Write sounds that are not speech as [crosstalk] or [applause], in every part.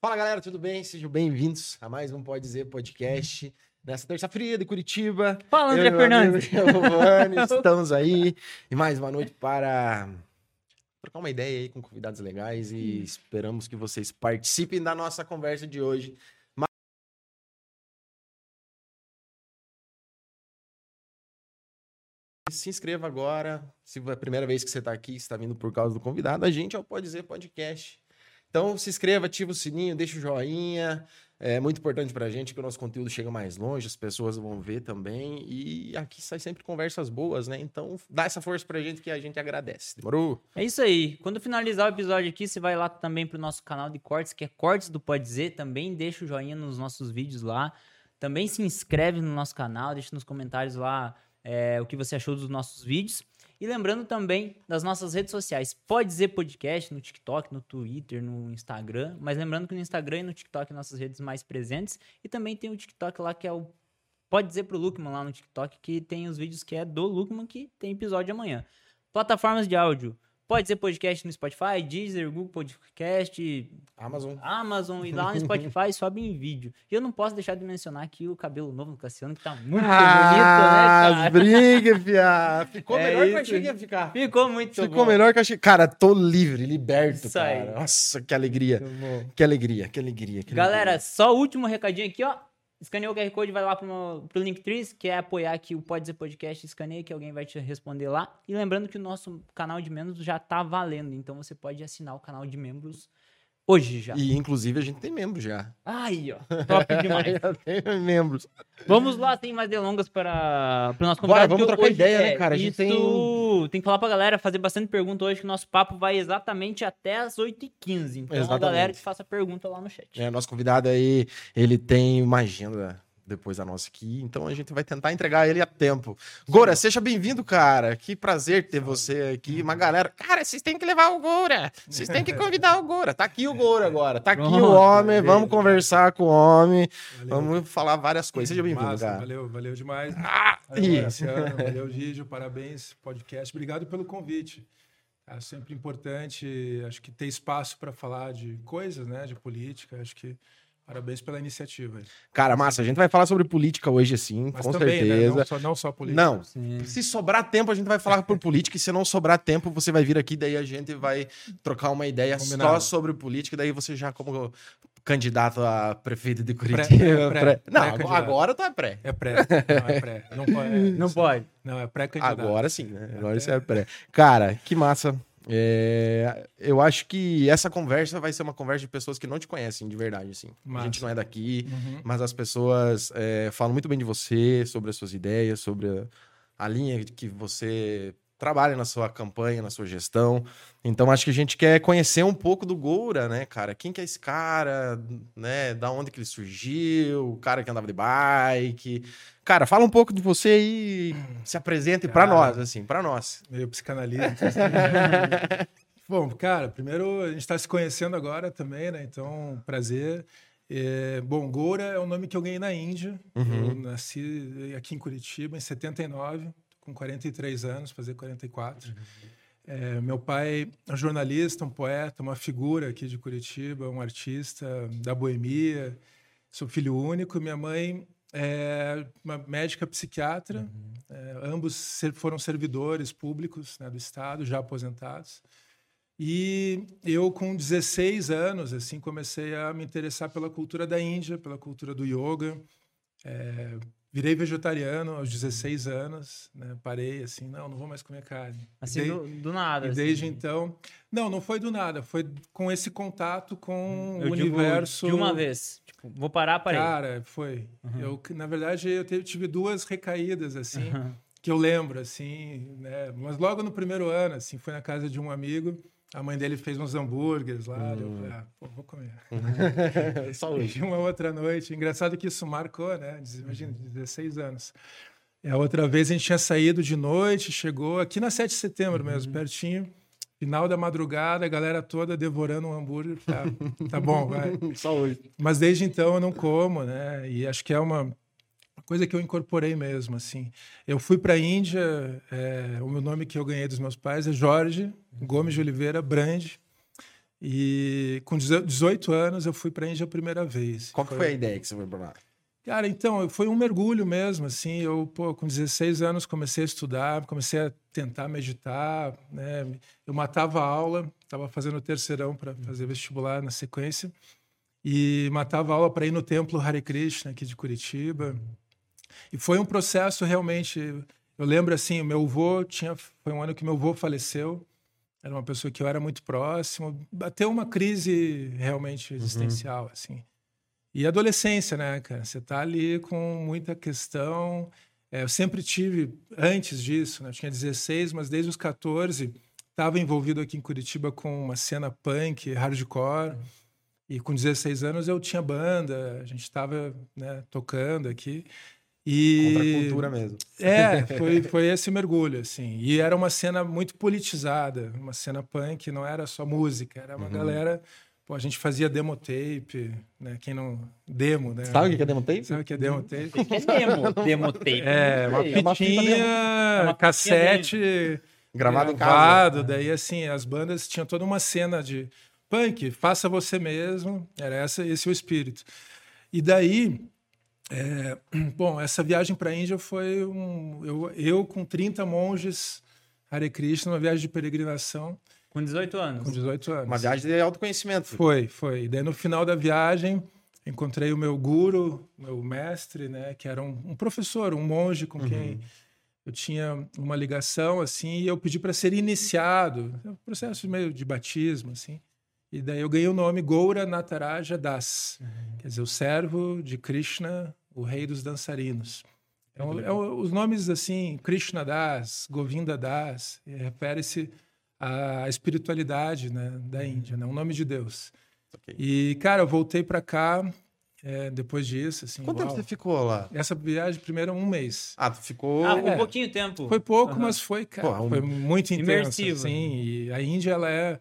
Fala galera, tudo bem? Sejam bem-vindos a mais um Pode Dizer Podcast. Nessa terça-feira de Curitiba. Fala, André Fernandes. amigo [laughs] estamos aí. E mais uma noite para trocar uma ideia aí com convidados legais e esperamos que vocês participem da nossa conversa de hoje. Se inscreva agora. Se é a primeira vez que você está aqui, está vindo por causa do convidado, a gente é o Pode Dizer Podcast. Então se inscreva, ativa o sininho, deixa o joinha. É muito importante pra gente que o nosso conteúdo chega mais longe, as pessoas vão ver também. E aqui sai sempre conversas boas, né? Então dá essa força pra gente que a gente agradece. Demorou? É isso aí. Quando finalizar o episódio aqui, você vai lá também pro nosso canal de cortes, que é Cortes do Pode Dizer. Também deixa o joinha nos nossos vídeos lá. Também se inscreve no nosso canal, deixa nos comentários lá é, o que você achou dos nossos vídeos. E lembrando também das nossas redes sociais. Pode dizer podcast no TikTok, no Twitter, no Instagram. Mas lembrando que no Instagram e no TikTok nossas redes mais presentes. E também tem o TikTok lá que é o Pode dizer pro Lukman lá no TikTok que tem os vídeos que é do Lukman que tem episódio amanhã. Plataformas de áudio. Pode ser podcast no Spotify, Deezer, Google Podcast, Amazon. Amazon e lá no [laughs] Spotify sobe em vídeo. E eu não posso deixar de mencionar aqui o cabelo novo do Cassiano, que tá muito Ah, bonito, né, cara? briga, fia. Ficou É melhor que eu isso. achei que ia ficar. Ficou muito Ficou bom. melhor que eu achei. Cara, tô livre, liberto, Isso aí. cara. Nossa, que alegria. Que alegria, que alegria. Que Galera, alegria. só o último recadinho aqui, ó. Escaneou o QR Code, vai lá pro, pro Linktree, que é apoiar aqui o Pode Dizer Podcast, escaneia que alguém vai te responder lá. E lembrando que o nosso canal de membros já tá valendo, então você pode assinar o canal de membros hoje já. E inclusive a gente tem membro já. Aí, ó, top demais. [laughs] já tem membros. Vamos lá, sem mais delongas para o nosso Bora, convidado. vamos que trocar ideia, né, é cara? A gente isso, tem- tem que falar pra galera, fazer bastante pergunta hoje, que o nosso papo vai exatamente até as 8h15. Então, a galera que faça pergunta lá no chat. É, nosso convidado aí, ele tem uma agenda depois da nossa aqui, então a gente vai tentar entregar ele a tempo. Gora, seja bem-vindo, cara. Que prazer ter você aqui. Uma galera, cara, vocês têm que levar o Gora. Vocês têm que [laughs] convidar o Gora. Tá aqui o Gora agora. Tá aqui o Pronto, homem. Vamos conversar com o homem. Valeu. Vamos falar várias coisas. Seja bem-vindo, cara. Valeu, valeu demais. Ah, Valeu, ih. Graciano, [laughs] valeu, Gígio, parabéns, podcast. Obrigado pelo convite. É sempre importante, acho que ter espaço para falar de coisas, né, de política. Acho que parabéns pela iniciativa. Cara, massa, a gente vai falar sobre política hoje, sim, Mas com também, né, certeza. não só, não só política. Não, Sim. Se sobrar tempo, a gente vai falar por política. E se não sobrar tempo, você vai vir aqui, daí a gente vai trocar uma ideia só Combinado. sobre política. Daí você já, como candidato a prefeito de Pré- Curitiba. pré- pré- Não, pré-candidato. agora tu é pré. É pré, não é pré. Não pode. é- Não pode. Não, é pré-candidato. Agora sim, né? Agora você é pré. Cara, que massa. É, eu acho que essa conversa vai ser uma conversa de pessoas que não te conhecem de verdade, assim. A gente não é daqui, Uhum. mas as pessoas é, falam muito bem de você, sobre as suas ideias, sobre a, a linha que você trabalha na sua campanha, na sua gestão. Então acho que a gente quer conhecer um pouco do Goura, né, cara? Quem que é esse cara, né? Da onde que ele surgiu, o cara que andava de bike. Cara, fala um pouco de você aí, se apresente pra Cara. nós, assim, pra nós. Meio psicanalista. [laughs] Bom, cara, primeiro a gente está se conhecendo agora também, né? Então, prazer. É, bom, Goura é um nome que eu ganhei na Índia. Uhum. Eu nasci aqui em Curitiba em 79, com 43 anos, fazer 44. É, meu pai é um jornalista, um poeta, uma figura aqui de Curitiba, um artista da boemia. Sou filho único. Minha mãe é uma médica psiquiatra. É, ambos foram servidores públicos né, do Estado, já aposentados. E eu, com 16 anos, assim, comecei a me interessar pela cultura da Índia, pela cultura do yoga. É, virei vegetariano aos 16 anos, né? Parei assim, não, não vou mais comer carne. Assim, e, de- do, do nada. e assim. desde então, não, não foi do nada, foi com esse contato com Eu o universo. de uma vez. Tipo, vou parar, parei. Cara, foi. Uhum. Eu, na verdade, eu tive duas recaídas assim que eu lembro, assim, né? Mas logo no primeiro ano, assim, foi na casa de um amigo. A mãe dele fez uns hambúrgueres lá. Eu falei, ah, pô, vou comer. [laughs] Só hoje. E uma outra noite. Engraçado que isso marcou, né? Imagina, 16 anos. E a outra vez a gente tinha saído de noite, chegou aqui na 7 de setembro mesmo, pertinho. Final da madrugada, a galera toda devorando um hambúrguer. Tá, tá bom, vai. [laughs] Só hoje. Mas desde então eu não como, né? E acho que é uma coisa que eu incorporei mesmo, assim. Eu fui para a Índia, é, o meu nome que eu ganhei dos meus pais é Jorge Gomes de Oliveira Brande. E com 18 anos eu fui para a Índia a primeira vez. Qual que foi a ideia que você foi para lá? Cara, então, foi um mergulho mesmo, assim, eu, pô, com 16 anos comecei a estudar, comecei a tentar meditar, né, eu matava a aula, estava fazendo terceirão para fazer vestibular na sequência, e matava a aula para ir no templo Hare Krishna, aqui de Curitiba, e foi um processo realmente, eu lembro assim, o meu avô tinha, foi um ano que meu avô faleceu, era uma pessoa que eu era muito próximo, bateu uma crise realmente uhum. existencial, uhum. assim, e adolescência, né, cara? Você tá ali com muita questão. É, eu sempre tive, antes disso, né? eu tinha 16, mas desde os 14 estava envolvido aqui em Curitiba com uma cena punk, hardcore. E com 16 anos eu tinha banda, a gente estava né, tocando aqui. E... Contra a cultura mesmo. É, [laughs] foi, foi esse mergulho, assim. E era uma cena muito politizada, uma cena punk, não era só música, era uma uhum. galera Pô, a gente fazia demo tape, né? Quem não. Demo, né? Sabe o que é demo tape? Sabe o que é demo tape? O que é demo? [laughs] demo tape. É, uma fitinha, é uma cassete. Gravado em casa. Daí, assim, as bandas tinham toda uma cena de punk, faça você mesmo. Era essa, esse o espírito. E daí. É, [clears throat] bom, essa viagem para a Índia foi um. Eu, eu com 30 monges Hare Krishna, uma viagem de peregrinação. Com 18 anos. Com 18 anos. Uma viagem de autoconhecimento. Foi, foi. E daí no final da viagem, encontrei o meu guru, meu mestre, né, que era um, um professor, um monge com uhum. quem eu tinha uma ligação assim, e eu pedi para ser iniciado, é um processo meio de batismo assim. E daí eu ganhei o nome Goura Nataraja Das, uhum. quer dizer, o servo de Krishna, o rei dos dançarinos. Então, é, os nomes assim, Krishna Das, Govinda Das, refere-se a espiritualidade né, da Índia, né, o nome de Deus. Okay. E, cara, eu voltei para cá é, depois disso. Assim, Quanto uau. tempo você ficou lá? Essa viagem, primeiro, um mês. Ah, tu ficou. Ah, um é, pouquinho tempo. Foi pouco, uhum. mas foi, cara, Pô, um... foi muito intenso. Imersivo. Assim, e a Índia, ela é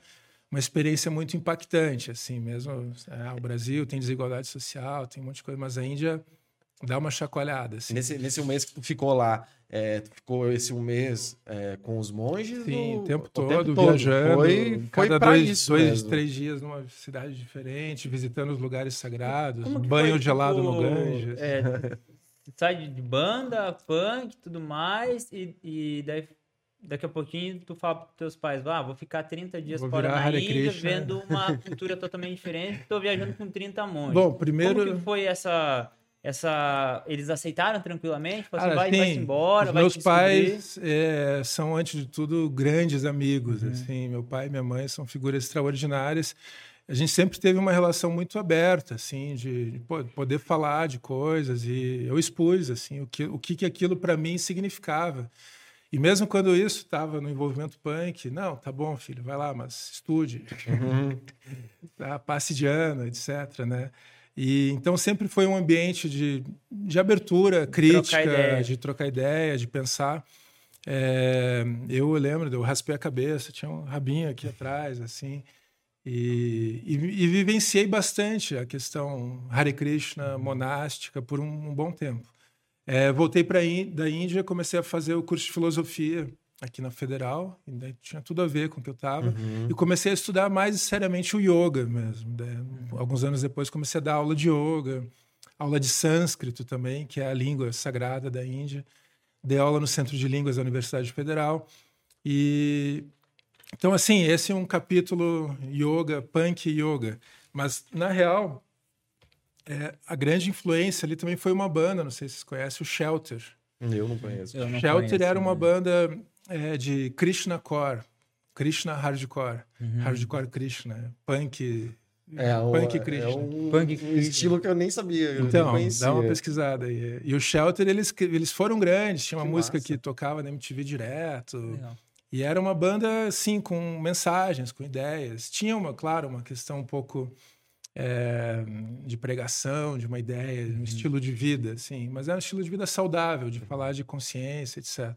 uma experiência muito impactante, assim, mesmo. É, o Brasil tem desigualdade social, tem um monte de coisa, mas a Índia dá uma chacoalhada. Assim. Nesse, nesse um mês que tu ficou lá, é, ficou esse um mês é, com os monges? Sim, o tempo todo, o tempo todo. viajando. Foi, foi cada dois, isso dois mesmo. três dias numa cidade diferente, visitando os lugares sagrados, banho foi, gelado tipo, no Ganges. É, sai de banda, punk tudo mais, e, e daí daqui a pouquinho tu fala para teus pais, ah, vou ficar 30 dias vou fora na Índia, Krishna. vendo uma [laughs] cultura totalmente diferente, estou viajando com 30 monges. Bom, primeiro... Como que foi essa essa eles aceitaram tranquilamente Falaram assim, vai, vai embora vai meus pais é, são antes de tudo grandes amigos uhum. assim meu pai e minha mãe são figuras extraordinárias a gente sempre teve uma relação muito aberta assim de, de poder falar de coisas e eu expus assim o que o que aquilo para mim significava e mesmo quando isso estava no envolvimento punk, não, tá bom, filho, vai lá, mas estude, uhum. [laughs] tá, passe de ano, etc, né? E então sempre foi um ambiente de, de abertura crítica, trocar de trocar ideia, de pensar. É, eu lembro, eu raspei a cabeça, tinha um rabinho aqui atrás, assim, e, e, e vivenciei bastante a questão Hare Krishna monástica por um, um bom tempo. É, voltei para da Índia, comecei a fazer o curso de filosofia aqui na Federal, e tinha tudo a ver com o que eu estava. Uhum. E comecei a estudar mais seriamente o yoga mesmo. Né? Alguns anos depois comecei a dar aula de yoga, aula de sânscrito também, que é a língua sagrada da Índia. Dei aula no Centro de Línguas da Universidade Federal. E então assim, esse é um capítulo yoga, punk yoga, mas na real é, a grande influência ali também foi uma banda, não sei se vocês conhecem, o Shelter. Eu não conheço. Eu não Shelter conheço, era uma né? banda é de Krishna Core, Krishna Hardcore, uhum. Hardcore Krishna, punk. É, punk Krishna. É um punk estilo que eu nem sabia. Então, dá uma pesquisada aí. E o Shelter, eles, eles foram grandes, tinha uma que música massa. que tocava na MTV direto. Legal. E era uma banda, assim, com mensagens, com ideias. Tinha, uma, claro, uma questão um pouco é, de pregação, de uma ideia, de um uhum. estilo de vida, assim. Mas era um estilo de vida saudável, de falar de consciência, etc.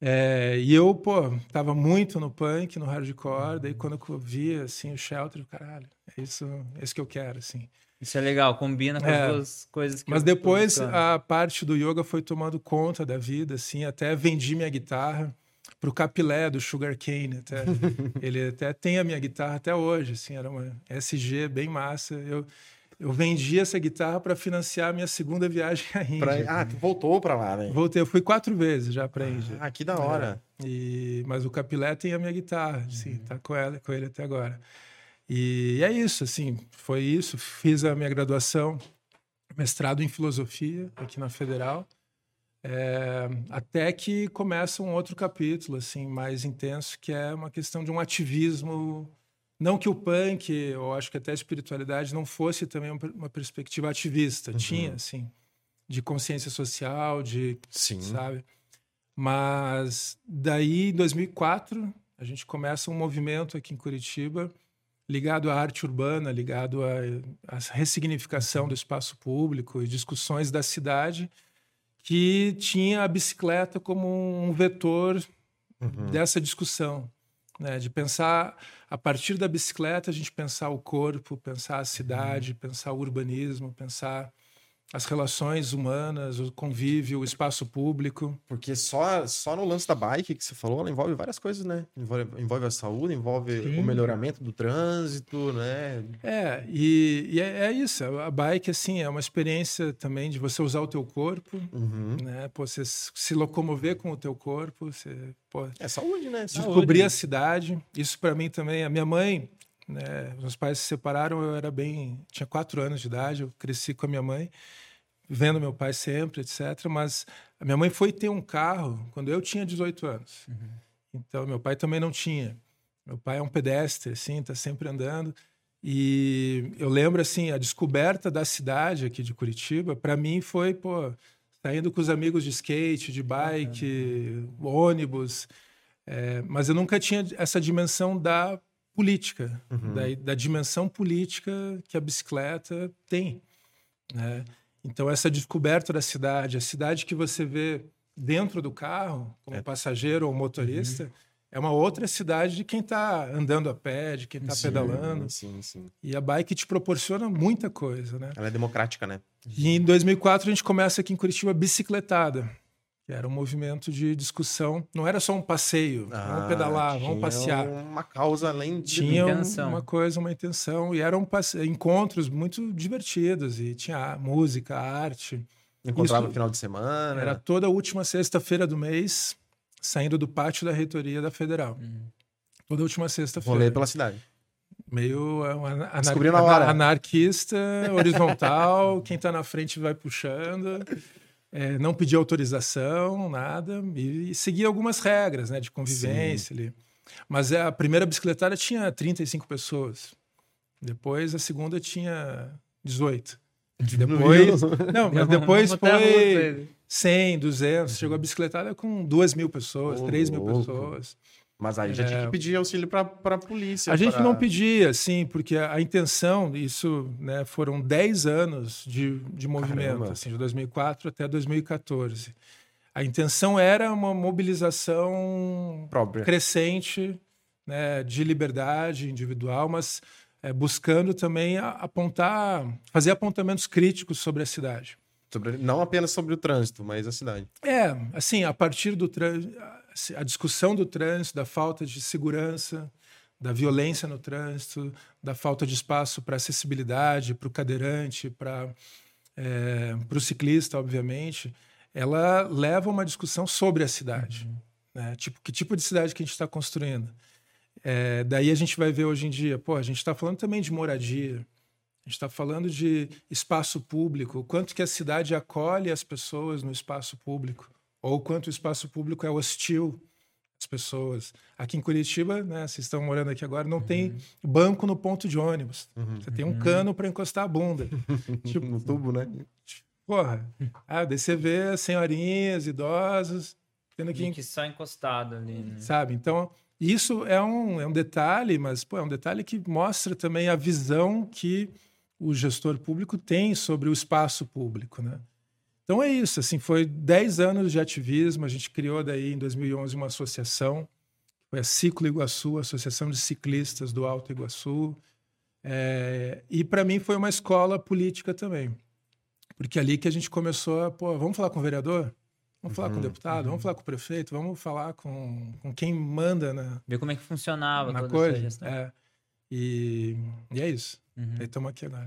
É, e eu, pô, tava muito no punk, no hardcore, daí quando eu via, assim, o Shelter, caralho, é isso, é isso que eu quero, assim. Isso é legal, combina com é, as duas coisas que Mas depois a parte do yoga foi tomando conta da vida, assim, até vendi minha guitarra pro Capilé do Sugar Cane até. [laughs] ele até tem a minha guitarra até hoje, assim, era uma SG bem massa. Eu eu vendi essa guitarra para financiar a minha segunda viagem à Índia. Pra... Ah, tu voltou para lá, né? Voltei, eu fui quatro vezes já para a Índia. Ah, que da hora. É, e... Mas o Capilé tem a minha guitarra, uhum. sim, tá com, ela, com ele até agora. E é isso, assim, foi isso. Fiz a minha graduação, mestrado em filosofia aqui na Federal. É, até que começa um outro capítulo, assim, mais intenso, que é uma questão de um ativismo não que o punk, ou acho que até a espiritualidade, não fosse também uma perspectiva ativista. Uhum. Tinha, assim, de consciência social, de. Sim. Sabe? Mas daí, em 2004, a gente começa um movimento aqui em Curitiba ligado à arte urbana, ligado à, à ressignificação do espaço público e discussões da cidade, que tinha a bicicleta como um vetor uhum. dessa discussão né? de pensar a partir da bicicleta a gente pensar o corpo, pensar a cidade, uhum. pensar o urbanismo, pensar as relações humanas, o convívio, o espaço público. Porque só, só no lance da bike que você falou, ela envolve várias coisas, né? Envolve, envolve a saúde, envolve Sim. o melhoramento do trânsito, né? É, e, e é, é, isso. A bike, assim, é uma experiência também de você usar o teu corpo, uhum. né? Pô, você se locomover com o teu corpo, você... Pô, é saúde, né? Descobrir saúde. a cidade. Isso para mim também. A minha mãe, né? Meus pais se separaram, eu era bem. tinha quatro anos de idade, eu cresci com a minha mãe, vendo meu pai sempre, etc. Mas a minha mãe foi ter um carro quando eu tinha 18 anos. Uhum. Então, meu pai também não tinha. Meu pai é um pedestre, assim, tá sempre andando. E eu lembro, assim, a descoberta da cidade aqui de Curitiba, para mim foi, pô, saindo com os amigos de skate, de bike, uhum. ônibus. É, mas eu nunca tinha essa dimensão da política, uhum. da, da, dimensão política que a bicicleta tem. Né? Então, essa descoberta da cidade, a cidade que você vê dentro do carro, como é. passageiro ou motorista, uhum. é uma outra cidade de quem está andando a pé, de quem está pedalando. Sim, sim. E a bike te proporciona muita coisa, né? Ela é democrática, né? E em 2004 a gente começa aqui em Curitiba bicicletada que era um movimento de discussão. Não era só um passeio, ah, vamos pedalar, vamos passear. uma causa além de tinha intenção. uma coisa, uma intenção. E eram encontros muito divertidos. E tinha música, arte. Encontrava no final de semana. Era toda a última sexta-feira do mês, saindo do pátio da reitoria da Federal. Uhum. Toda a última sexta-feira. Rolê pela cidade. Meio é, anar anarquista, horizontal, quem está na frente vai puxando é, não pedir autorização, nada, e, e seguir algumas regras né, de convivência ali. Mas é, a primeira bicicletária tinha 35 pessoas. Depois a segunda tinha 18. Depois. Não, mas [laughs] depois foi 100, 200. Chegou a bicicletária com 2 mil pessoas, oh, 3 mil pessoas. Mas aí já é... tinha que pedir auxílio para a polícia. A gente pra... não pedia, sim, porque a, a, intenção, isso né, foram 10 anos de, de movimento, assim, de 2004 até 2014. A intenção era uma mobilização Própria. crescente né, de liberdade individual, mas é, buscando também apontar, fazer apontamentos críticos sobre a cidade. Sobre, não apenas sobre o trânsito, mas a cidade. É, assim, a partir do trânsito a discussão do trânsito, da falta de segurança, da violência no trânsito, da falta de espaço para acessibilidade, para o cadeirante, para é, o ciclista, obviamente, ela leva uma discussão sobre a cidade. Uhum. Né? Tipo, que tipo de cidade que a gente está construindo? É, daí a gente vai ver hoje em dia, pô, a gente está falando também de moradia, a gente está falando de espaço público, quanto que a cidade acolhe as pessoas no espaço público ou quanto o espaço público é hostil às pessoas. Aqui em Curitiba, né, vocês estão morando aqui agora, não uhum. tem banco no ponto de ônibus. Uhum. Você tem um uhum. cano para encostar a bunda. [laughs] tipo, no tubo, né? Porra. Ah, daí você vê senhorinhas, idosos, tendo que... que só encostado ali, né? Sabe? Então, isso é um, é um detalhe, mas pô, é um detalhe que mostra também a visão que o gestor público tem sobre o espaço público, né? Então é isso, assim, foi 10 anos de ativismo, a gente criou daí em 2011 uma associação, foi a Ciclo Iguaçu, Associação de Ciclistas do Alto Iguaçu, é, e para mim foi uma escola política também, porque é ali que a gente começou a, pô, vamos falar com o vereador? Vamos falar com o Uhum, deputado, vamos falar com o prefeito, vamos falar com, com quem manda na, Ver como é que funcionava na toda coisa. essa gestão. É. E, e é isso. Uhum. Aí estamos aqui agora.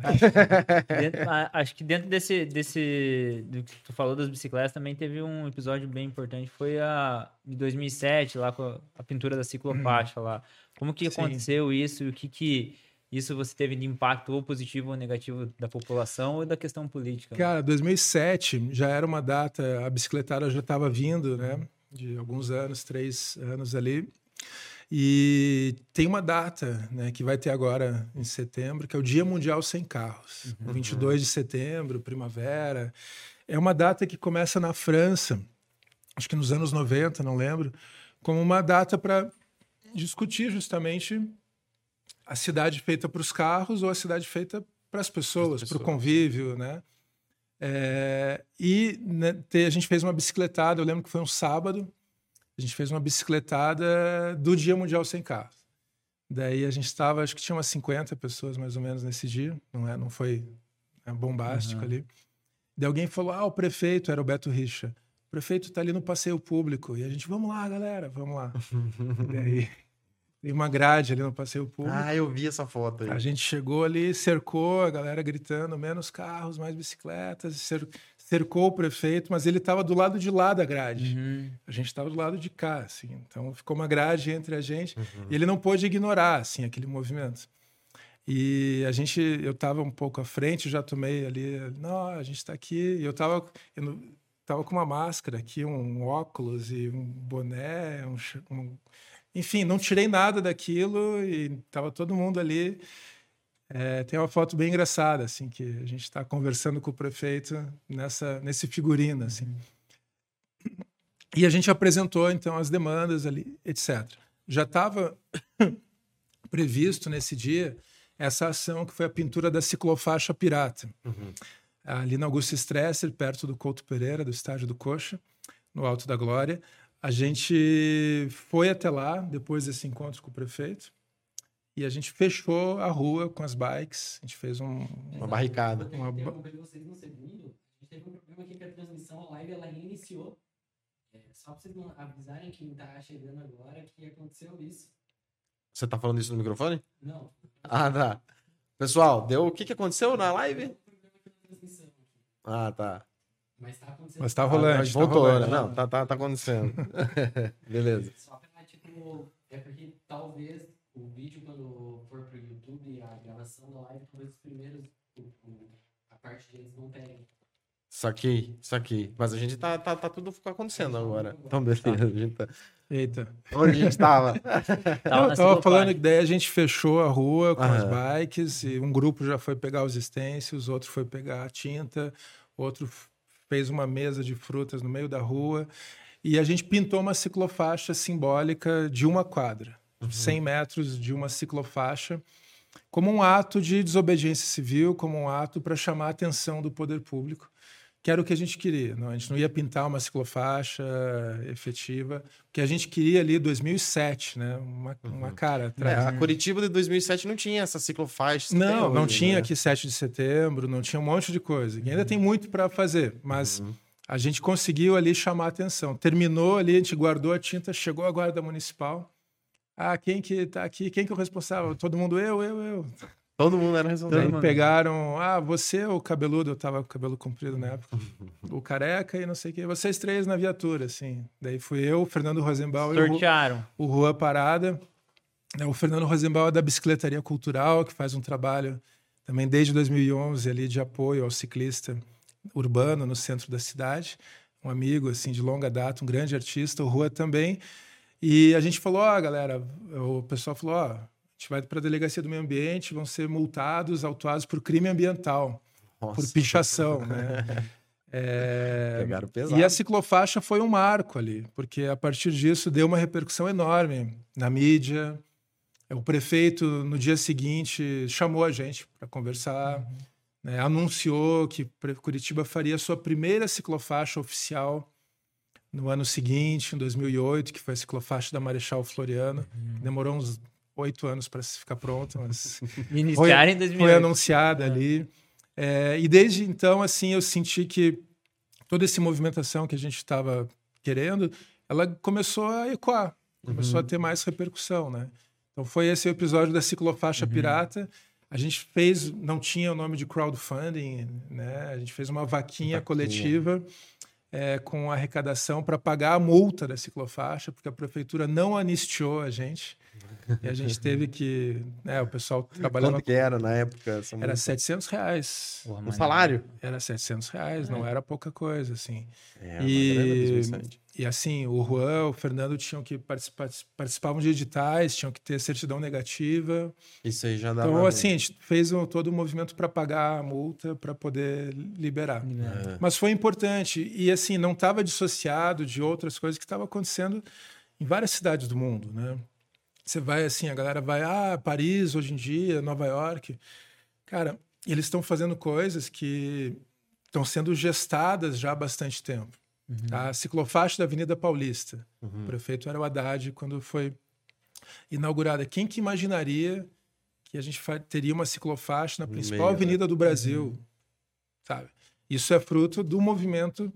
Dentro- [laughs] a- acho que dentro desse, desse. Do que tu falou das bicicletas, também teve um episódio bem importante. Foi a de 2007, lá com a, a pintura da ciclofaixa lá. Como que Sim. aconteceu isso? E o que que isso você teve de impacto ou positivo ou negativo da população ou da questão política? né? Cara, 2007 já era uma data, a bicicletada já estava vindo, né? De alguns anos, três anos ali. E tem uma data, né, que vai ter agora em setembro, que é o Dia Mundial Sem Carros. 22 de setembro, primavera. É uma data que começa na França, acho que nos anos 90, não lembro, como uma data para discutir justamente a cidade feita para os carros ou a cidade feita para as pessoas, para o convívio, né? É, e né, te- a gente fez uma bicicletada, eu lembro que foi um sábado, a gente fez uma bicicletada do Dia Mundial Sem Carros. Daí a gente estava, acho que tinha umas 50 pessoas mais ou menos nesse dia, não, é, não foi né, bombástico Uhum. ali. Daí alguém falou, ah, o prefeito, era o Beto Richa, o prefeito está ali no passeio público. E a gente, vamos lá, galera, vamos lá. [laughs] Daí tem uma grade ali no passeio público. Ah, eu vi essa foto aí. A gente chegou ali, cercou a galera gritando, menos carros, mais bicicletas, cer- cercou o prefeito, mas ele estava do lado de lá da grade. Uhum. A gente estava do lado de cá, assim. Então ficou uma grade entre a gente e ele não pôde ignorar, assim, aquele movimento. E a gente, eu estava um pouco à frente, já tomei ali, não, a gente está aqui. E eu estava eu tava com uma máscara aqui, um óculos e um boné, um, um- enfim, não tirei nada daquilo e estava todo mundo ali. É, tem uma foto bem engraçada, assim, que a gente está conversando com o prefeito nessa, nesse figurino, assim. E a gente apresentou, então, as demandas ali, etc. Já estava [coughs] previsto nesse dia essa ação que foi a pintura da ciclofaixa pirata. Ali na Augusto Stresser, perto do Couto Pereira, do estádio do Coxa, no Alto da Glória. A gente foi até lá, depois desse encontro com o prefeito, e a gente fechou a rua com as bikes. A gente fez um, Uma barricada. Uma interrompendo vocês um segundo. A gente teve um problema aqui que a transmissão, a live, ela reiniciou. É, só pra vocês não avisarem quem tá chegando agora que aconteceu isso. Você tá falando isso no microfone? Não. Ah, tá. Pessoal, deu o que, que aconteceu na live? Ah, tá. Mas tá acontecendo. Mas tá Ah, rolando. mas tá voltou, rolando. né? Não, tá, tá, tá acontecendo. [laughs] Beleza. Só pra, tipo, é porque talvez o vídeo, quando for pro YouTube, a gravação da live, talvez os primeiros, a parte deles não peguem. Saquei, saquei. Mas a gente tá, tá, tá tudo acontecendo agora. Então, beleza. A gente tá... Eita. Onde a gente tava? [laughs] Tava eu tava falando que daí a gente fechou a rua com as Aham. bikes e um grupo já foi pegar os stencils, outro foi pegar a tinta, outro fez uma mesa de frutas no meio da rua e a gente pintou uma ciclofaixa simbólica de uma quadra, 100 metros de uma ciclofaixa, como um ato de desobediência civil, como um ato para chamar a atenção do poder público, que era o que a gente queria. Não, a gente não ia pintar uma ciclofaixa efetiva, porque a gente queria ali 2007, né? Uma, uma cara É, atrás. a Curitiba de 2007 não tinha essa ciclofaixa. Não, não hoje, tinha né? aqui 7 de setembro, não tinha um monte de coisa. E ainda tem muito para fazer, mas Uhum. a gente conseguiu ali chamar a atenção. Terminou ali, a gente guardou a tinta, chegou a guarda municipal. Ah, quem que tá aqui? Quem que é o responsável? Todo mundo, eu, eu, eu. Todo mundo era responsável. mundo. pegaram, ah, você o cabeludo, eu tava com o cabelo comprido na época, [laughs] o careca e não sei o quê, vocês três na viatura, assim. Daí fui eu, o Fernando Rosenbaum e o, o Rua Parada. né, O Fernando Rosenbaum é da Bicicletaria Cultural, que faz um trabalho também desde 2011 ali de apoio ao ciclista urbano no centro da cidade. Um amigo assim de longa data, um grande artista, o Rua também. E a gente falou, ó, galera, o pessoal falou, ó, a gente vai para a delegacia do meio ambiente, vão ser multados, autuados por crime ambiental, por Nossa, pichação, né? [laughs] É, pegaram pesado. e a ciclofaixa foi um marco ali, porque a partir disso deu uma repercussão enorme na mídia. O prefeito, no dia seguinte, chamou a gente para conversar, né, anunciou que Curitiba faria a sua primeira ciclofaixa oficial no ano seguinte, em 2008, que foi a ciclofaixa da Marechal Floriano. Demorou uns oito anos para ficar pronta, mas [laughs] Iniciaram em foi 2008. anunciada ali. É, e desde então, assim, eu senti que toda essa movimentação que a gente estava querendo, ela começou a ecoar, começou a ter mais repercussão, né? Então foi esse o episódio da ciclofaixa pirata. A gente fez, não tinha o nome de crowdfunding, né? A gente fez uma vaquinha, Vaquinha. coletiva é, com arrecadação para pagar a multa da ciclofaixa, porque a prefeitura não anistiou a gente. E a gente teve [laughs] que, né, o pessoal trabalhava Quanto que era na época? essa era multa? 700 reais. Porra, Um salário? Era 700 reais, não era pouca coisa, assim. É, E- uma grana desgraçante. E assim, o Juan, o Fernando tinham que participar, participavam de editais, tinham que ter certidão negativa. Isso aí já dá Então, uma- assim, a gente fez um- todo o movimento para pagar a multa para poder liberar. É. Mas foi importante. E assim, não estava dissociado de outras coisas que estavam acontecendo em várias cidades do mundo, né? Você vai assim, a galera vai, ah, Paris hoje em dia, Nova York. Cara, eles estão fazendo coisas que estão sendo gestadas já há bastante tempo. Tá? A ciclofaixa da Avenida Paulista. Uhum. O prefeito era o Haddad quando foi inaugurada. Quem que imaginaria que a gente teria uma ciclofaixa na principal meio, né? avenida do Brasil? Sabe? Isso é fruto do movimento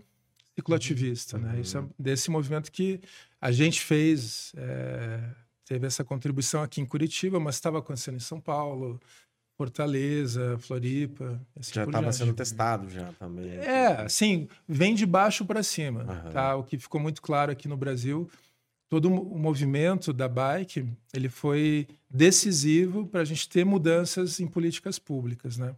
cicloativista, né? Isso é desse movimento que a gente fez, é, teve essa contribuição aqui em Curitiba, mas estava acontecendo em São Paulo, Fortaleza, Floripa. assim Já estava sendo testado já também. É, assim, vem de baixo para cima, Aham. tá? O que ficou muito claro aqui no Brasil, todo o movimento da bike, ele foi decisivo para a gente ter mudanças em políticas públicas, né?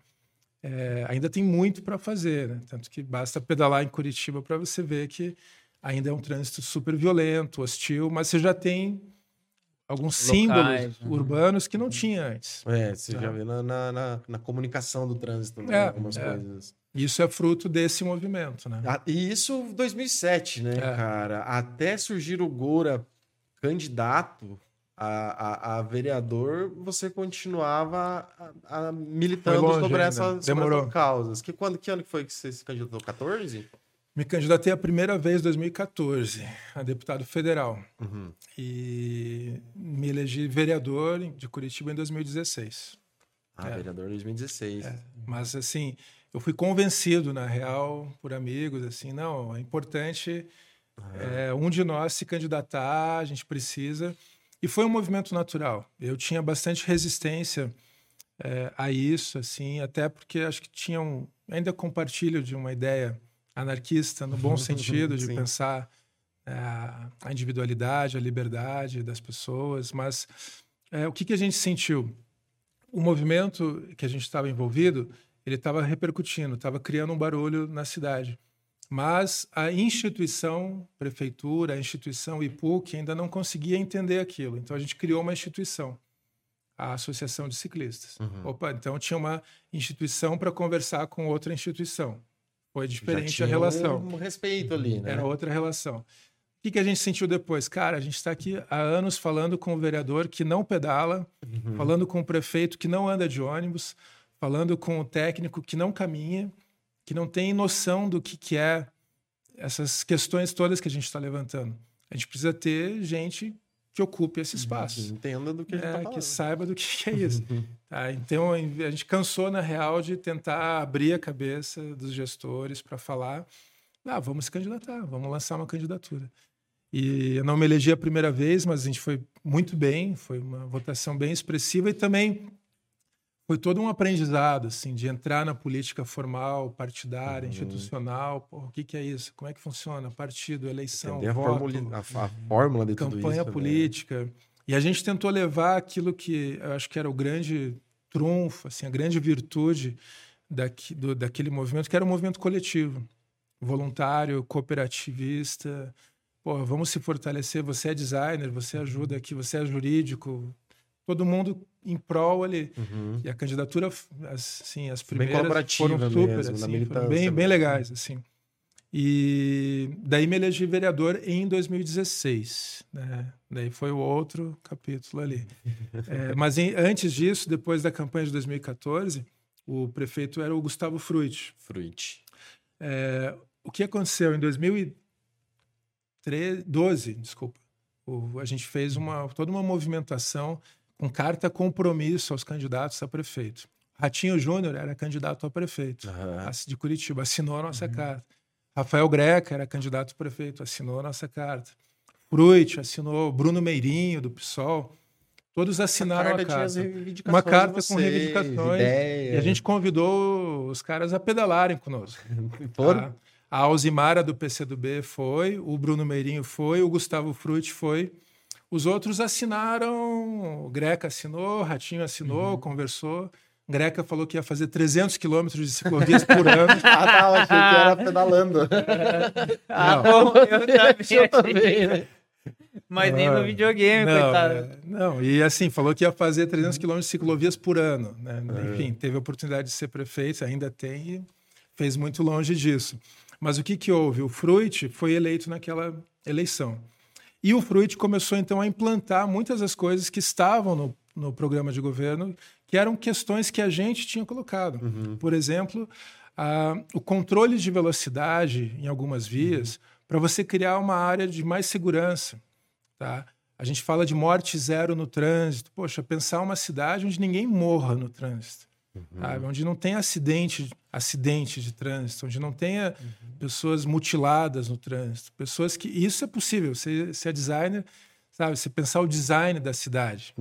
É, ainda tem muito para fazer, né? Tanto que basta pedalar em Curitiba para você ver que ainda é um trânsito super violento, hostil, mas você já tem alguns símbolos Locais, uhum. urbanos que não tinha antes. É, você Tá. já vê na, na, na- na comunicação do trânsito, né? É, Algumas é. coisas. Isso é fruto desse movimento, né? Ah, E isso 2007, né, É. cara? Até surgir o Goura candidato a, a, a vereador, você continuava a, a militando longe sobre, essas, sobre essas causas. Que, quando, que ano que foi que você se candidatou? 14? Me candidatei a primeira vez em 2014 a deputado federal Uhum. e me elegi vereador de Curitiba em 2016. Ah, É. vereador 2016. Mas assim, eu fui convencido na real por amigos assim, não, é importante é, um de nós se candidatar, a gente precisa. E foi um movimento natural. Eu tinha bastante resistência é, a isso, assim, até porque acho que tinha um, ainda compartilho de uma ideia anarquista no [laughs] bom sentido de pensar é, a individualidade, a liberdade das pessoas. Mas é, o que, que a gente sentiu? O movimento que a gente estava envolvido, ele estava repercutindo, estava criando um barulho na cidade. Mas a instituição, prefeitura, a instituição IPUC ainda não conseguia entender aquilo. Então a gente criou uma instituição, a Associação de Ciclistas. Uhum. Opa, então tinha uma instituição para conversar com outra instituição. Foi diferente a relação. Um respeito ali, né? Era outra relação. O que, que a gente sentiu depois? Cara, a gente está aqui há anos falando com o vereador que não pedala, Uhum. falando com o prefeito que não anda de ônibus, falando com o técnico que não caminha, que não tem noção do que, que é essas questões todas que a gente está levantando. A gente precisa ter gente que ocupe esse espaço. Que entenda do que a gente É, tá que falando. saiba do que que é isso. Tá, então, a gente cansou, na real, de tentar abrir a cabeça dos gestores para falar: ah, vamos se candidatar, vamos lançar uma candidatura. E eu não me elegi a primeira vez, mas a gente foi muito bem, foi uma votação bem expressiva e também foi todo um aprendizado, assim, de entrar na política formal, partidária, Uhum. institucional. Pô, o que, que é isso? Como é que funciona? Partido, eleição, Entender a, voto, a, a fórmula de tudo isso. campanha né? política. E a gente tentou levar aquilo que eu acho que era o grande trunfo, assim, a grande virtude daqui, do, daquele movimento, que era um movimento coletivo, voluntário, cooperativista. Vamos se fortalecer. Você é designer, você ajuda aqui, você é jurídico. Todo mundo em prol ali. Uhum. E a candidatura, assim, as Bem primeiras foram super, mesmo, assim, foram bem, bem mesmo. legais, assim. E daí me elegi vereador em 2016, né? Daí foi o outro capítulo ali. [laughs] É, mas em- antes disso, depois da campanha de 2014, o prefeito era o Gustavo Fruit. Fruit. É, o que aconteceu em 2012, desculpa, o- a gente fez uma, toda uma movimentação com carta compromisso aos candidatos a prefeito. Ratinho Júnior era candidato a prefeito ass- de Curitiba, assinou a nossa carta. Rafael Greca era candidato a prefeito, assinou a nossa carta. Fruit assinou, Bruno Meirinho, do PSOL. Todos assinaram a carta. Uma carta com reivindicações. ideias. E a gente convidou os caras a pedalarem conosco. [laughs] Foram? Tá? A Alzimara do PCdoB foi, o Bruno Meirinho foi, o Gustavo Frutti foi. Os outros assinaram, o Greca assinou, Ratinho assinou, conversou. Greca falou que ia fazer 300 quilômetros de ciclovias por [laughs] ano. Ah, tá, eu achei que era pedalando. [laughs] Ah, Não. bom, eu [laughs] também. Eu também, né? Mas nem no videogame, Não, coitado. é, não, e assim, falou que ia fazer 300 quilômetros de ciclovias por ano. Né? Enfim, teve a oportunidade de ser prefeito, ainda tem, e fez muito longe disso. Mas o que, que houve? O Fruit foi eleito naquela eleição. E o Fruit começou, então, a implantar muitas das coisas que estavam no, no programa de governo, que eram questões que a gente tinha colocado. Por exemplo, a- o controle de velocidade em algumas vias, para você criar uma área de mais segurança. Tá? A gente fala de morte zero no trânsito. Poxa, pensar uma cidade onde ninguém morra no trânsito. Sabe? Onde não tenha acidente, acidente de trânsito, onde não tenha pessoas mutiladas no trânsito. Pessoas que. Isso é possível. Você, você é designer, sabe? Você pensar o design da cidade.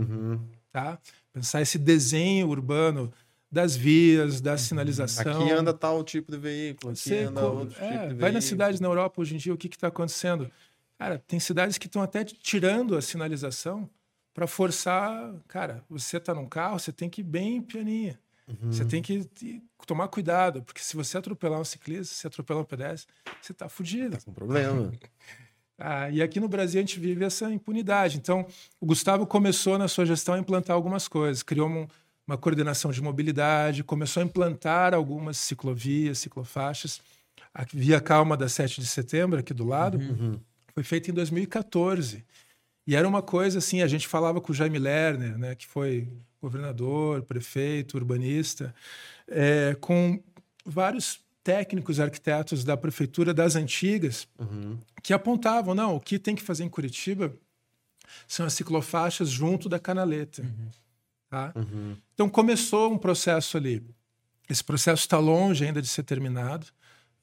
Tá? Pensar esse desenho urbano das vias, da sinalização. Aqui anda tal tipo de veículo, aqui Você anda outro é, tipo de vai veículo. nas cidades na Europa hoje em dia, o que está acontecendo? Cara, tem cidades que estão até tirando a sinalização para forçar. Cara, você está num carro, você tem que ir bem pianinha. Uhum. Você tem que tomar cuidado, porque se você atropelar um ciclista, se atropelar um pedestre, você está fudido. Um problema. [laughs] Ah, e aqui no Brasil a gente vive essa impunidade. Então, o Gustavo começou na sua gestão a implantar algumas coisas. Criou um- uma coordenação de mobilidade, começou a implantar algumas ciclovias, ciclofaixas. A Via Calma da 7 de setembro, aqui do lado, foi feita em 2014. E era uma coisa assim, a gente falava com o Jaime Lerner, né, que foi governador, prefeito, urbanista, é, com vários técnicos, arquitetos da prefeitura das antigas, que apontavam, não, o que tem que fazer em Curitiba são as ciclofaixas junto da canaleta. Tá? Então começou um processo ali. Esse processo está longe ainda de ser terminado,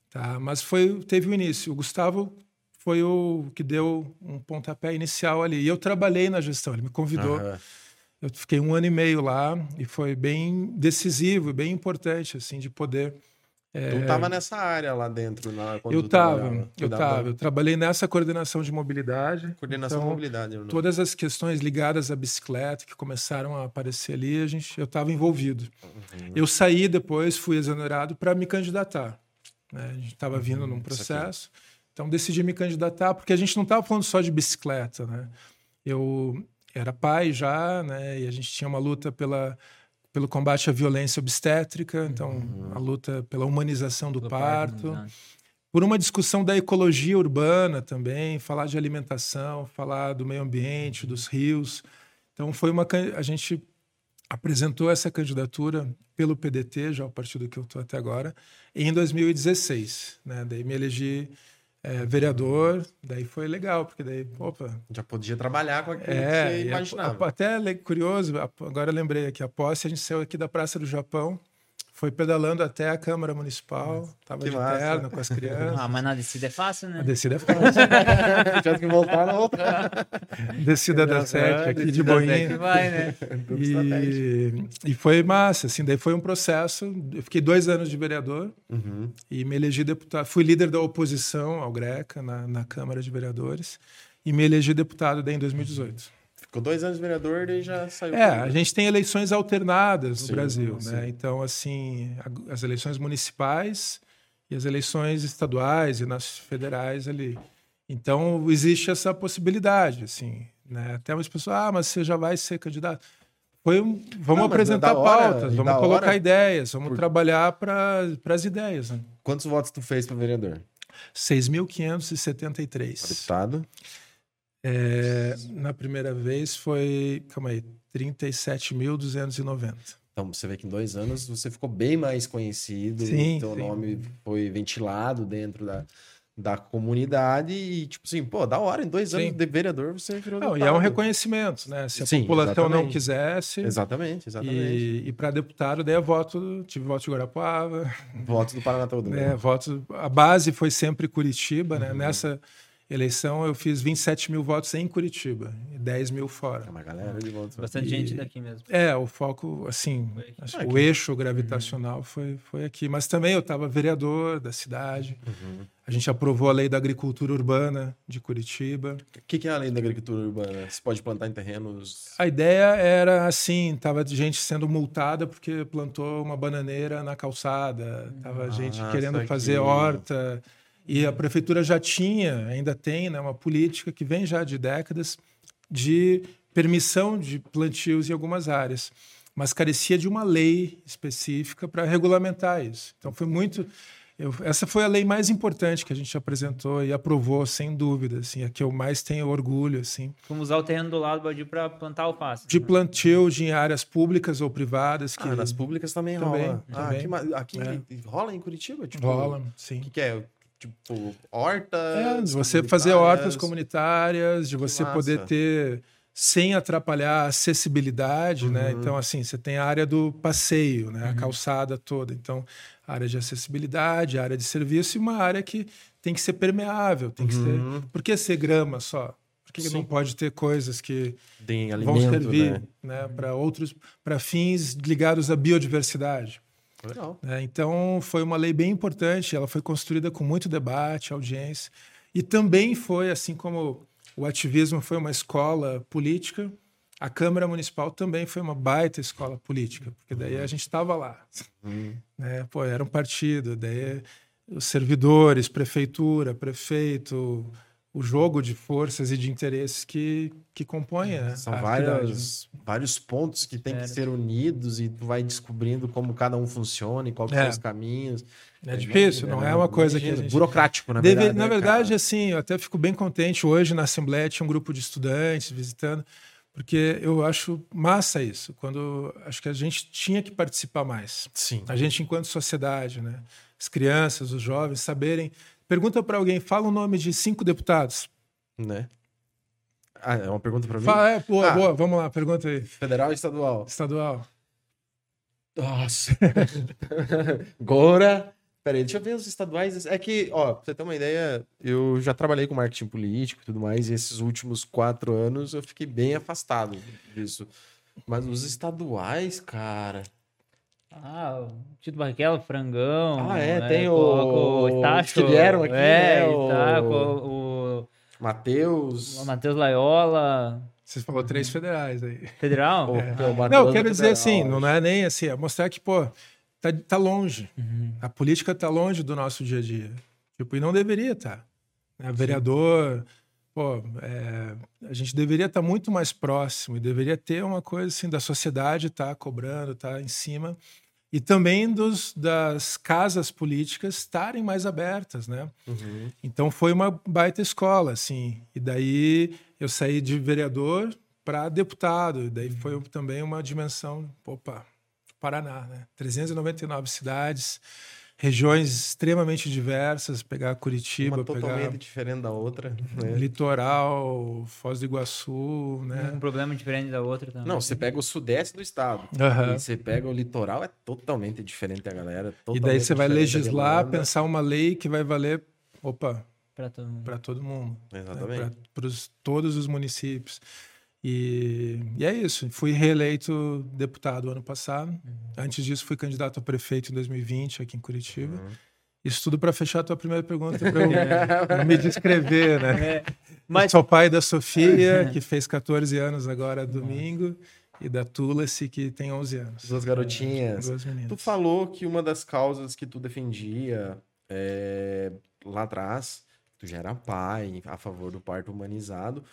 tá? mas foi, teve o início. O Gustavo foi o que deu um pontapé inicial ali. E eu trabalhei na gestão, ele me convidou. Eu fiquei um ano e meio lá e foi bem decisivo, bem importante, assim, de poder Tu tava nessa área lá dentro, na, quando eu estava, eu estava. Eu trabalhei nessa coordenação de mobilidade. Coordenação Então, e mobilidade. Bruno. Todas as questões ligadas à bicicleta que começaram a aparecer ali, a gente, eu estava envolvido. Uhum. Eu saí depois, fui exonerado para me candidatar. né? A gente estava vindo num Uhum, isso aqui. processo, então decidi me candidatar porque a gente não estava falando só de bicicleta, né? Eu era pai já, né? E a gente tinha uma luta pela pelo combate à violência obstétrica, então Uhum. a luta pela humanização do, Do parto parto, por uma discussão da ecologia urbana também, falar de alimentação, falar do meio ambiente, dos rios. Então foi uma a gente apresentou essa candidatura pelo PDT, já o partido que eu estou até agora, em 2016, né? Daí me elegi eh, vereador, daí foi legal, porque daí, opa, Já podia trabalhar com aquilo que é, você e a- imaginava. a- até curioso, agora eu lembrei aqui, a posse, a gente saiu aqui da Praça do Japão, foi pedalando até a Câmara Municipal, tava que de massa. terno com as crianças. Ah, mas na descida é fácil, A né? descida é fácil. [laughs] Tinha que voltar na outra. [laughs] descida da É, sete aqui de boinha. vai, né? [laughs] E, e foi massa, assim, daí foi um processo. Eu fiquei dois anos de vereador Uhum. e me elegi deputado. Fui líder da oposição ao Greca na, na Câmara de Vereadores e me elegi deputado daí em 2018. Ficou dois anos vereador e já saiu. É, a gente tem eleições alternadas no Sim, Brasil, sim. né? Então, assim, as eleições municipais e as eleições estaduais e nas federais ali. Então, existe essa possibilidade, assim, né? Até umas pessoas, ah, mas você já vai ser candidato. Foi um, vamos Não, mas apresentar hora, pautas, vamos colocar hora, ideias, vamos por- trabalhar para as ideias, né? Quantos votos tu fez para vereador? 6.573. Deputado. É, na primeira vez foi, calma aí, 37.290. Então, você vê que em dois anos você ficou bem mais conhecido. Sim, Teu sim. nome foi ventilado dentro da, da comunidade e, tipo assim, pô, da hora, em dois Sim. anos de vereador você virou Não, e é um reconhecimento, né? Se a Sim, população não exatamente. quisesse. Exatamente, exatamente. E, e para deputado, daí é voto, tive voto de Guarapuava, Votos do Paraná todo, [laughs] né? né? Votos, a base foi sempre Curitiba, né? Uhum. Nessa eleição eu fiz 27 mil votos em Curitiba e 10 mil fora. É uma galera de votos. Bastante E- gente daqui mesmo. É, o foco, assim, Ah, o eixo gravitacional foi, foi aqui. Mas também eu estava vereador da cidade. Uhum. A gente aprovou a lei da agricultura urbana de Curitiba. O que, que é a lei da agricultura urbana? Você pode plantar em terrenos. A ideia era assim, tava gente sendo multada porque plantou uma bananeira na calçada, tava gente Ah, querendo saquei. fazer horta. E a prefeitura já tinha, ainda tem, né, uma política que vem já de décadas de permissão de plantios em algumas áreas, mas carecia de uma lei específica para regulamentar isso. Então foi muito eu- essa foi a lei mais importante que a gente apresentou e aprovou, sem dúvida, assim, a que eu mais tenho orgulho, assim Vamos usar o terreno do lado para plantar alface. de plantio de áreas públicas ou privadas que Ah, nas públicas também, Também, rola. Ah, também. aqui, ma- aqui É. rola em Curitiba? Tipo, rolam, O sim. que, que é? Tipo, horta. É, de você fazer hortas comunitárias, de você massa. poder ter sem atrapalhar a acessibilidade, né? Uhum. Então assim, você tem a área do passeio, né? A calçada toda. Então, área de acessibilidade, área de serviço e uma área que tem que ser permeável, tem que Uhum. ser. Por que ser grama só? Por que, que não pode ter coisas que Tem vão alimento, servir, né? né? Para outros, para fins ligados à biodiversidade? Legal. né? Então, foi uma lei bem importante, ela foi construída com muito debate, audiência, e também foi, assim como o ativismo foi uma escola política, a Câmara Municipal também foi uma baita escola política, porque daí a gente estava lá. Hum. Né? Pô, era um partido, daí os servidores, prefeitura, prefeito, o jogo de forças e de interesses que, que compõe né, São né? vários, vários pontos que tem que Sério. ser unidos e tu vai descobrindo como cada um funciona e quais que É. são os caminhos. É difícil, não é uma coisa que gente... Burocrático, na Deve- verdade. na né, verdade, cara? assim, eu até fico bem contente. Hoje na Assembleia tinha um grupo de estudantes visitando, porque eu acho massa isso. Quando acho que a gente tinha que participar mais. Sim. A gente, enquanto sociedade, né? As crianças, os jovens saberem. Pergunta para alguém, fala o nome de cinco deputados. Né? Ah, é uma pergunta pra mim? Fala, é, boa, Ah. boa, vamos lá, pergunta aí. Federal e estadual? Estadual. Nossa. [laughs] Agora. Peraí, deixa eu ver os estaduais. É que, ó, pra você ter uma ideia, eu já trabalhei com marketing político e tudo mais, e esses últimos quatro anos eu fiquei bem afastado disso. Mas os estaduais, cara. Ah, o Tito Barrichello, Frangão. Ah, é, né, tem o- o Estacho. que vieram aqui, é, né, o- Estaco, o, Matheus. o Matheus Laiola. Você falou três federais aí. Federal? o- o Não, quero é dizer federal, assim, não é nem assim, é mostrar que, pô, tá, tá longe. Uhum. A política tá longe do nosso dia a dia. Tipo, e não deveria estar. Né? Vereador, pô, é, a gente deveria estar muito mais próximo e deveria ter uma coisa assim da sociedade estar cobrando, estar em cima. E também dos, das casas políticas estarem mais abertas, né? Uhum. Então foi uma baita escola, assim. E daí eu saí de vereador para deputado. E daí foi também uma dimensão, opa, Paraná, né? 399 cidades, regiões extremamente diversas, pegar Curitiba, Uma totalmente pegar diferente da outra. né? litoral, Foz do Iguaçu, né? Um problema diferente da outra também. Não, você pega o sudeste do estado. Aham. E você pega o litoral, é totalmente diferente a galera. E daí você vai legislar, pensar uma lei que vai valer, opa, Pra todo mundo. para todo mundo. Exatamente. para todos os municípios. E, e é isso. Fui reeleito deputado ano passado. Uhum. Antes disso, fui candidato a prefeito em 2020 aqui em Curitiba. Uhum. Isso tudo para fechar a tua primeira pergunta, para eu, eu [laughs] me descrever, né? É, Mas... Sou pai da Sofia, [laughs] que fez 14 anos agora domingo, e da Tulasi, que tem 11 anos. Duas garotinhas. Duas meninas. Tu falou que uma das causas que tu defendia é, lá atrás, tu já era pai, a favor do parto humanizado,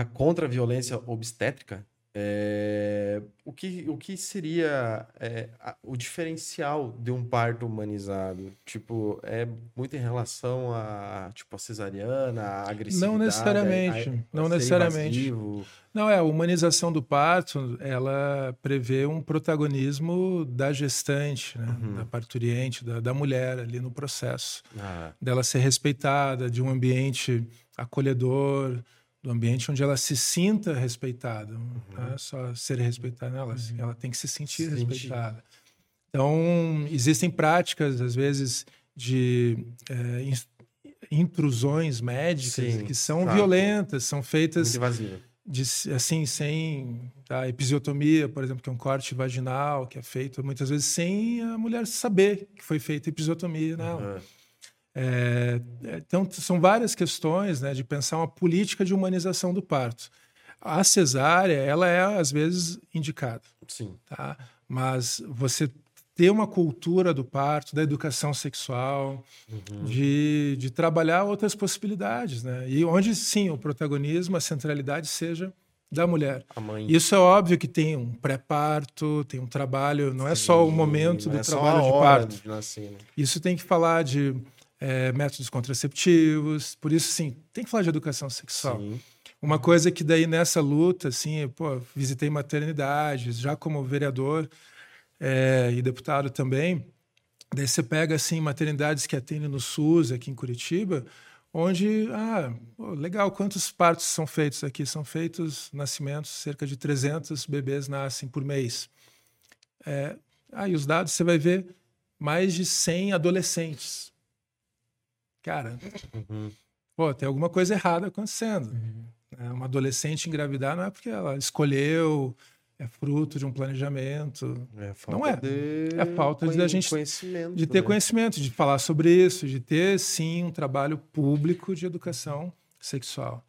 a contra a violência obstétrica, É, o, que, o que seria é, a- o diferencial de um parto humanizado? Tipo, é muito em relação a, tipo, a cesariana, a agressividade? Não necessariamente, a- a- não necessariamente. invasivo? Não, é, a humanização do parto, ela prevê um protagonismo da gestante, né, Uhum. da parturiente, da, da mulher ali no processo. Ah, Dela ser respeitada, de um ambiente acolhedor, do ambiente onde ela se sinta respeitada. Não é só ser respeitada, ela, ela tem que se sentir Sentir. respeitada. Então, existem práticas, às vezes, de é, intrusões médicas Sim, que são tá. violentas, são feitas de, assim, sem tá, episiotomia, por exemplo, que é um corte vaginal, que é feito muitas vezes sem a mulher saber que foi feita episiotomia nela. Aham. É, é, então, são várias questões né, de pensar uma política de humanização do parto. A cesárea, ela é, às vezes, indicada, Sim. tá? mas você ter uma cultura do parto, da educação sexual, Uhum. de, de trabalhar outras possibilidades, né? E onde, sim, o protagonismo, a centralidade seja da mulher. A mãe. Isso é óbvio que tem um pré-parto, tem um trabalho, não é só o Sim, momento do é trabalho de parto. de nascer, né? Isso tem que falar de eh, métodos contraceptivos, por isso, sim, tem que falar de educação sexual. Sim. Uma coisa que daí nessa luta, assim, pô, visitei maternidades, já como vereador eh, e deputado também, daí você pega, assim, maternidades que atendem no SUS aqui em Curitiba, onde, ah, pô, legal, quantos partos são feitos aqui? São feitos nascimentos, cerca de 300 bebês nascem por mês. É, aí os dados você vai ver mais de 100 adolescentes. Cara, Uhum. pô, tem alguma coisa errada acontecendo. É, Uma adolescente engravidar não é porque ela escolheu, é fruto de um planejamento, É Não é. de É falta de a gente- conhecimento, de ter né? conhecimento, de falar sobre isso, de ter sim um trabalho público de educação sexual.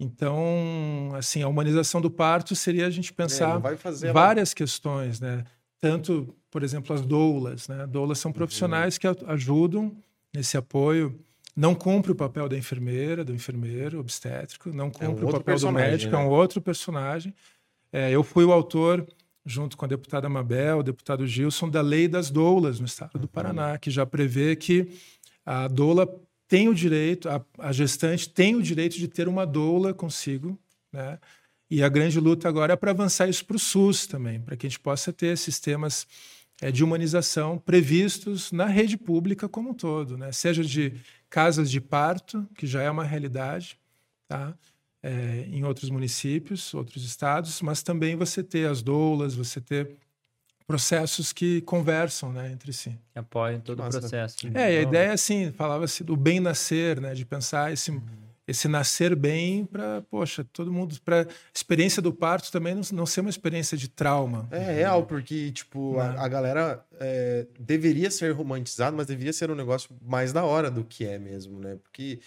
Então, assim, a humanização do parto seria a gente É, pensar ela- várias questões, né? Tanto, por exemplo, as doulas, né? Doulas Uhum. são profissionais que a- ajudam nesse apoio. Não cumpre o papel da enfermeira, do enfermeiro obstétrico, não cumpre o É outro papel do médico, é né? um outro personagem. É, eu fui o autor, junto com a deputada Mabel, o deputado Gilson, da lei das doulas no estado Uhum. do Paraná, que já prevê que a doula tem o direito, a, a gestante tem o direito de ter uma doula consigo, né? E a grande luta agora é para avançar isso para o SUS também, para que a gente possa ter sistemas eh, de humanização previstos na rede pública como um todo, né? seja de casas de parto, que já é uma realidade tá? Eh, em outros municípios, outros estados, mas também você ter as doulas, você ter processos que conversam né, entre si. Que apoiam todo o processo. É, e a Não. ideia assim, falava-se do bem nascer, né? De pensar esse, esse nascer bem para, poxa, todo mundo, para experiência do parto também não, não ser uma experiência de trauma. É real, porque, tipo, Né? a, a galera é, deveria ser romantizado, mas deveria ser um negócio mais da hora do que é mesmo, né? Porque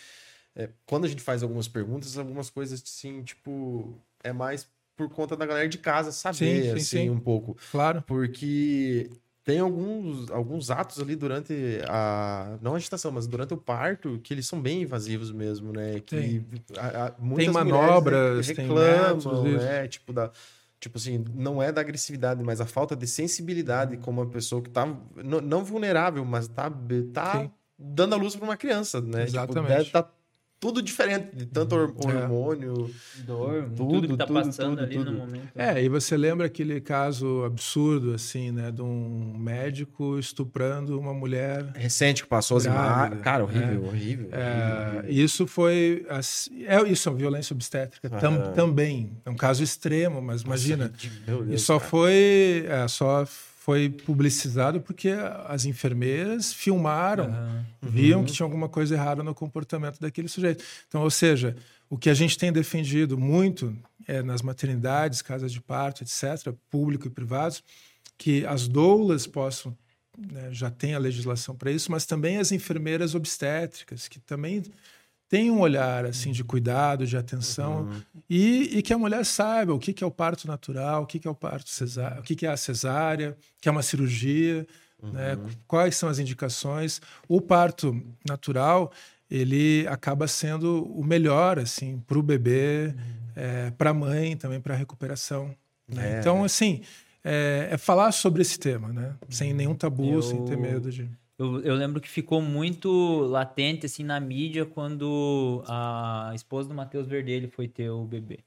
é, quando a gente faz algumas perguntas, algumas coisas, assim, tipo, é mais por conta da galera de casa saber, Sim, sim, assim, sim. um pouco. Claro. Porque tem alguns, alguns atos ali durante a. Não a gestação, mas durante o parto, que eles são bem invasivos mesmo, né? Que Tem. a- a- muitas mulheres manobras, re- tem reclamam, métodos, né? Tipo, da. Tipo assim, não é da agressividade, mas a falta de sensibilidade como uma pessoa que tá n- não vulnerável, mas tá, tá Sim. dando a luz para uma criança, né? Tipo, Exatamente. deve tá tudo diferente, de tanto hor- É. hormônio. Dor, tudo, Tudo, que tá tudo, passando tudo, ali tudo. no momento. É, e você lembra aquele caso absurdo, assim, né? De um médico estuprando uma mulher Recente que passou as imagens. Cara, horrível, horrível. É, horrível. isso foi. assim, É, isso é violência obstétrica tam- Aham. também. É um caso extremo, mas imagina. Meu E Deus, só cara. foi, é, só foi publicizado porque as enfermeiras filmaram, Aham. viam que tinha alguma coisa errada no comportamento daquele sujeito. Então, ou seja, o que a gente tem defendido muito é, nas maternidades, casas de parto, etc., público e privados, que as doulas possam né, já tem a legislação para isso, mas também as enfermeiras obstétricas, que também têm um olhar assim de cuidado, de atenção, e, e que a mulher saiba o que, que é o parto natural, o que, que é o parto cesárea, o que, que é a cesárea, que é uma cirurgia, né, quais são as indicações. O parto natural ele acaba sendo o melhor assim para o bebê, para a mãe também para a recuperação. né? É. Então, assim, é, é falar sobre esse tema, né? Sem nenhum tabu, Eu- sem ter medo de. Eu, eu lembro que ficou muito latente, assim, na mídia quando a esposa do Matheus Verdelho foi ter o bebê.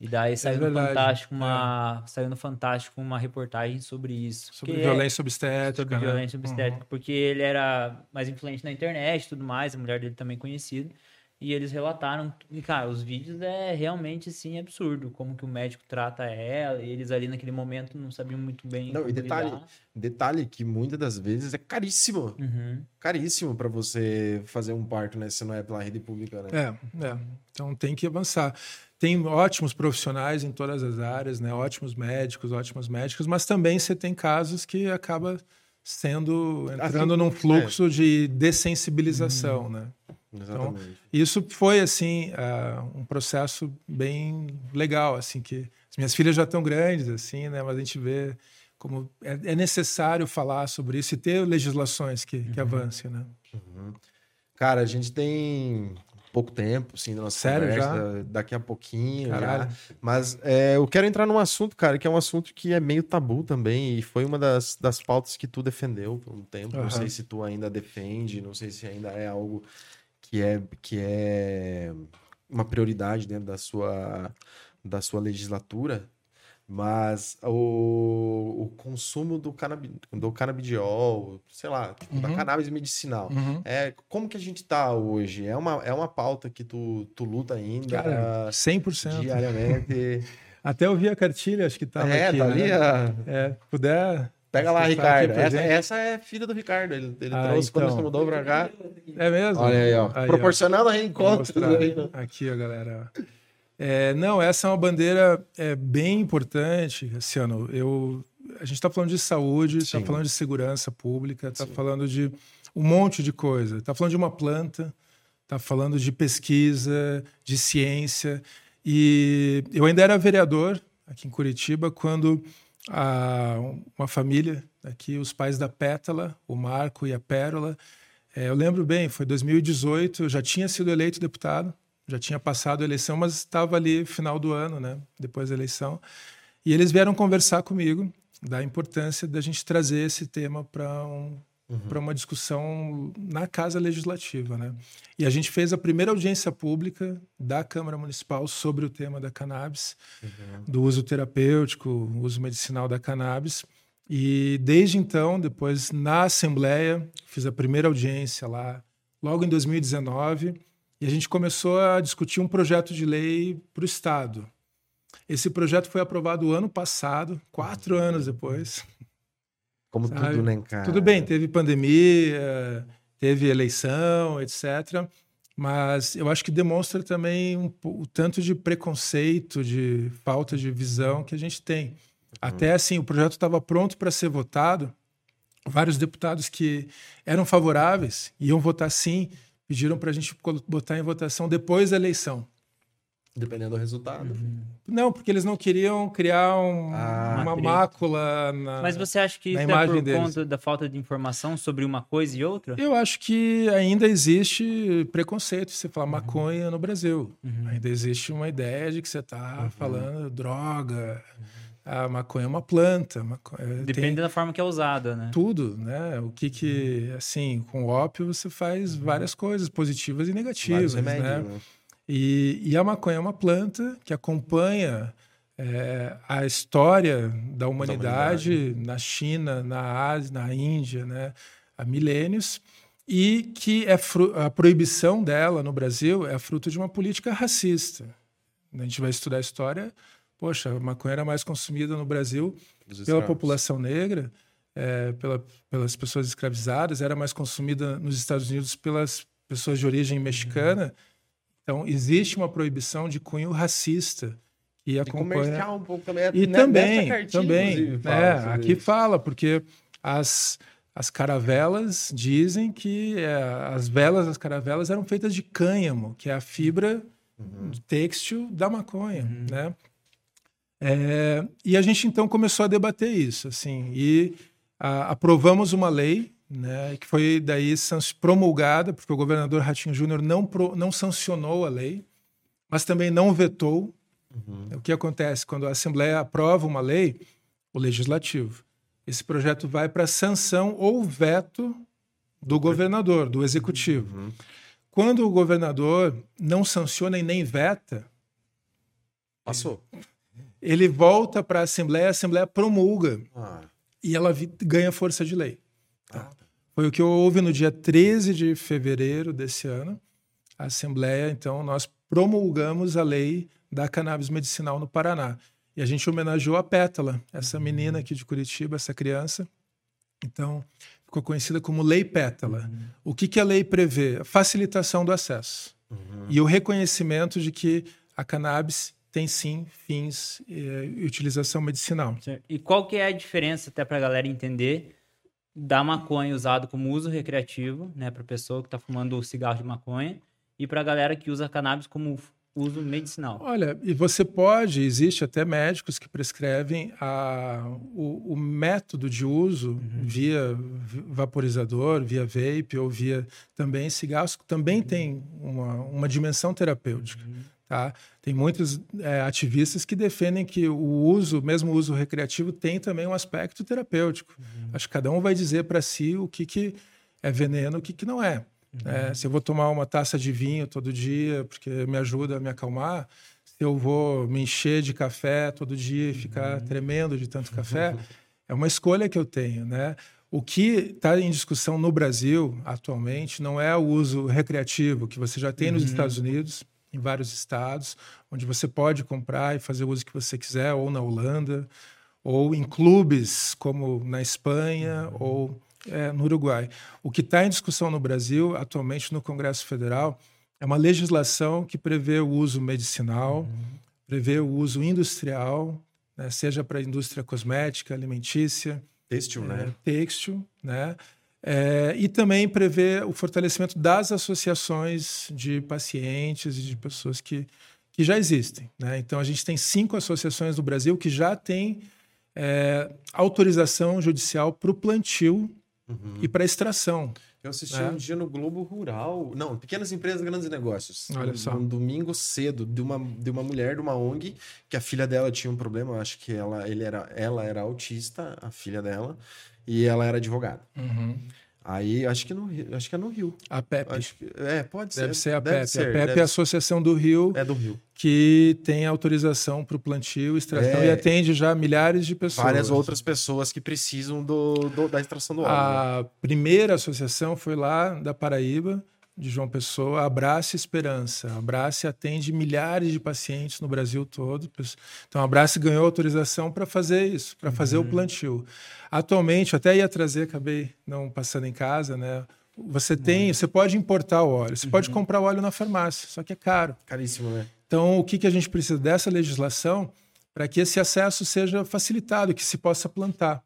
E daí saiu no É verdade, Fantástico uma, saiu no Fantástico uma reportagem sobre isso. Sobre é- violência obstétrica. sobre né? violência Uhum. obstétrica, porque ele era mais influente na internet e tudo mais, a mulher dele também conhecida. E eles relataram, e cara, os vídeos é realmente assim absurdo, como que o médico trata ela, e eles ali naquele momento não sabiam muito bem. Não, e detalhe, lidar. detalhe que muitas das vezes é caríssimo. Uhum. Caríssimo pra você fazer um parto, né? Se não é pela rede pública, né? É, é. Então tem que avançar. Tem ótimos profissionais em todas as áreas, né? Ótimos médicos, ótimos médicos, mas também você tem casos que acaba sendo entrando Assim, num fluxo de dessensibilização, né? Exatamente. Isso foi assim ah, um processo bem legal, assim que as minhas filhas já estão grandes, assim, né? Mas a gente vê como é, é necessário falar sobre isso e ter legislações que, que avancem, né? Cara, a gente tem pouco tempo, assim, da nossa Sério, conversa, daqui a pouquinho Caralho. já. Mas é, eu quero entrar num assunto, cara, que é um assunto que é meio tabu também, e foi uma das, das pautas que tu defendeu por um tempo. Não Aham. sei se tu ainda defende, não sei se ainda é algo que é, que é uma prioridade dentro da sua, da sua legislatura. Mas o, o consumo do, canabi, do canabidiol, sei lá, tipo, da Uhum. cannabis medicinal. Uhum. É, como que a gente tá hoje? É uma, é uma pauta que tu, tu luta ainda Cara, 100%. diariamente. [laughs] Até eu vi a cartilha, acho que estava é, aqui. tá né? ali, a- É, puder. Pega lá, Ricardo. Essa, essa é filha do Ricardo. Ele, ele Ah, trouxe quando então. você mudou pra cá. É mesmo? Olha aí, ó. Aí, ó. Proporcionando reencontros aí, né? Aqui, ó, galera. É, não, essa é uma bandeira é, bem importante, Cassiano. Eu, a gente está falando de saúde, está falando de segurança pública, está falando de um monte de coisa. Está falando de uma planta, está falando de pesquisa, de ciência. E eu ainda era vereador aqui em Curitiba quando a- uma família aqui, os pais da Pétala, o Marco e a Pérola, é, eu lembro bem, foi 2018, eu já tinha sido eleito deputado, já tinha passado a eleição, mas estava ali final do ano, né, depois da eleição. E eles vieram conversar comigo da importância da gente trazer esse tema para um, para uma discussão na Casa Legislativa, né? E a gente fez a primeira audiência pública da Câmara Municipal sobre o tema da cannabis, do uso terapêutico, uso medicinal da cannabis. E desde então, depois na Assembleia, fiz a primeira audiência lá, logo em 2019, e a gente começou a discutir um projeto de lei para o Estado. Esse projeto foi aprovado ano passado, quatro anos depois. Como Sabe? tudo, né, cara? Tudo bem, teve pandemia, teve eleição, etc. Mas eu acho que demonstra também um o tanto de preconceito, de falta de visão que a gente tem. Até assim, o projeto estava pronto para ser votado. Vários deputados que eram favoráveis, iam votar sim, pediram para a gente botar em votação depois da eleição. Dependendo do resultado. Não, porque eles não queriam criar um- Ah, uma treta. mácula na. Mas você acha que isso é por deles. conta da falta de informação sobre uma coisa e outra? Eu acho que ainda existe preconceito você falar maconha no Brasil. Uhum. Ainda existe uma ideia de que você está falando droga. A maconha é uma planta. maconha- Depende tem da forma que é usada, né? tudo, né? O que que, assim, com o ópio você faz várias coisas positivas e negativas, Vários remédios, né? E, e a maconha é uma planta que acompanha é, a história da humanidade, na China, na Ásia, na Índia, né, há milênios, e que é a proibição dela no Brasil é fruto de uma política racista. A gente vai estudar a história, poxa, a maconha era mais consumida no Brasil pela população negra, é, pela- pelas pessoas escravizadas, era mais consumida nos Estados Unidos pelas pessoas de origem mexicana. Então, existe uma proibição de cunho racista que E acompanha. comercial um pouco também. E né, também, cartilha, também, sobre aqui isso. fala, porque as, as caravelas dizem que é, as velas das caravelas eram feitas de cânhamo, que é a fibra Uhum. têxtil da maconha, né? É, e a gente então começou a debater isso, assim, e a- aprovamos uma lei, né, que foi daí promulgada, porque o governador Ratinho Júnior não, pro- não sancionou a lei, mas também não vetou, O que acontece quando a Assembleia aprova uma lei, o legislativo, esse projeto vai para sanção ou veto do governador, do executivo. Uhum. Quando o governador não sanciona e nem veta, Passou. ele volta para a Assembleia, a Assembleia promulga Ah, e ela ganha força de lei. tá. Foi o que houve no dia 13 de fevereiro desse ano. A Assembleia, então, nós promulgamos a lei da cannabis medicinal no Paraná. E a gente homenageou a Pétala, essa menina aqui de Curitiba, essa criança. Então, ficou conhecida como Lei Pétala. O que, que a lei prevê? A facilitação do acesso e o reconhecimento de que a cannabis tem sim fins eh, e utilização medicinal. E qual que é a diferença, até pra galera entender, da maconha usado como uso recreativo, né, pra pessoa que tá fumando cigarro de maconha, e pra galera que usa cannabis como uso medicinal? Olha, e você pode, existe até médicos que prescrevem a, o, o método de uso via vi- vaporizador, via vape ou via também cigarros, que também tem uma, uma dimensão terapêutica. Tá? Tem muitos é, ativistas que defendem que o uso, mesmo o uso recreativo, tem também um aspecto terapêutico. Acho que cada um vai dizer para si o que, que é veneno e o que, que não é. É, se eu vou tomar uma taça de vinho todo dia, porque me ajuda a me acalmar, se eu vou me encher de café todo dia e ficar tremendo de tanto café, [laughs] é uma escolha que eu tenho, né? O que está em discussão no Brasil atualmente não é o uso recreativo que você já tem nos Estados Unidos, em vários estados, onde você pode comprar e fazer o uso que você quiser, ou na Holanda, ou em clubes como na Espanha ou é, no Uruguai. O que está em discussão no Brasil, atualmente no Congresso Federal, é uma legislação que prevê o uso medicinal, prevê o uso industrial, né, seja para a indústria cosmética, alimentícia, Têxtil, né? têxtil, né? É, e também prevê o fortalecimento das associações de pacientes e de pessoas que, que já existem. Né? Então, a gente tem cinco associações no Brasil que já têm é, autorização judicial para o plantio e para extração. Eu assisti É. um dia no Globo Rural. Não, Pequenas Empresas, Grandes Negócios. Olha Um- só. Um domingo cedo, de uma, de uma mulher de uma ONG, que a filha dela tinha um problema. eu Acho que ela, ele era, ela era autista, a filha dela, e ela era advogada. Aí, acho que, no, acho que é no Rio. A PEP. Acho que, é, pode ser. Deve ser a Deve PEP. ser, a PEP deve é a Associação do Rio É do Rio. que tem autorização para o plantio, extração É. e atende já milhares de pessoas. Várias outras pessoas que precisam do, do- da extração do óleo. né? A primeira associação foi lá da Paraíba, de João Pessoa, Abrace Esperança. A Abrace atende milhares de pacientes no Brasil todo. Então, a Abrace ganhou autorização para fazer isso, para fazer o plantio. Atualmente, eu até ia trazer, acabei não passando em casa, né? Você tem, você pode importar o óleo, você pode comprar o óleo na farmácia, só que é caro. Caríssimo, né? Então, o que, que a gente precisa dessa legislação para que esse acesso seja facilitado, que se possa plantar?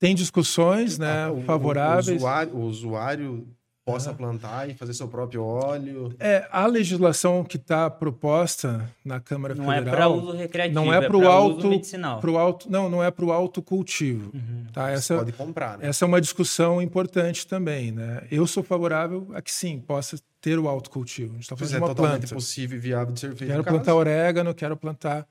Tem discussões né, Ah, o- favoráveis. O usuário, o usuário possa plantar e fazer seu próprio óleo. É, a legislação que está proposta na Câmara Não é Federal para uso recreativo, não é para o uso medicinal. pro alto, não, não é para o autocultivo. Tá? Você Essa, pode comprar, né? essa é uma discussão importante também, né? Eu sou favorável a que sim possa ter o autocultivo. A gente está falando é uma totalmente planta. possível e viável de ser feito. Quero plantar orégano, quero plantar,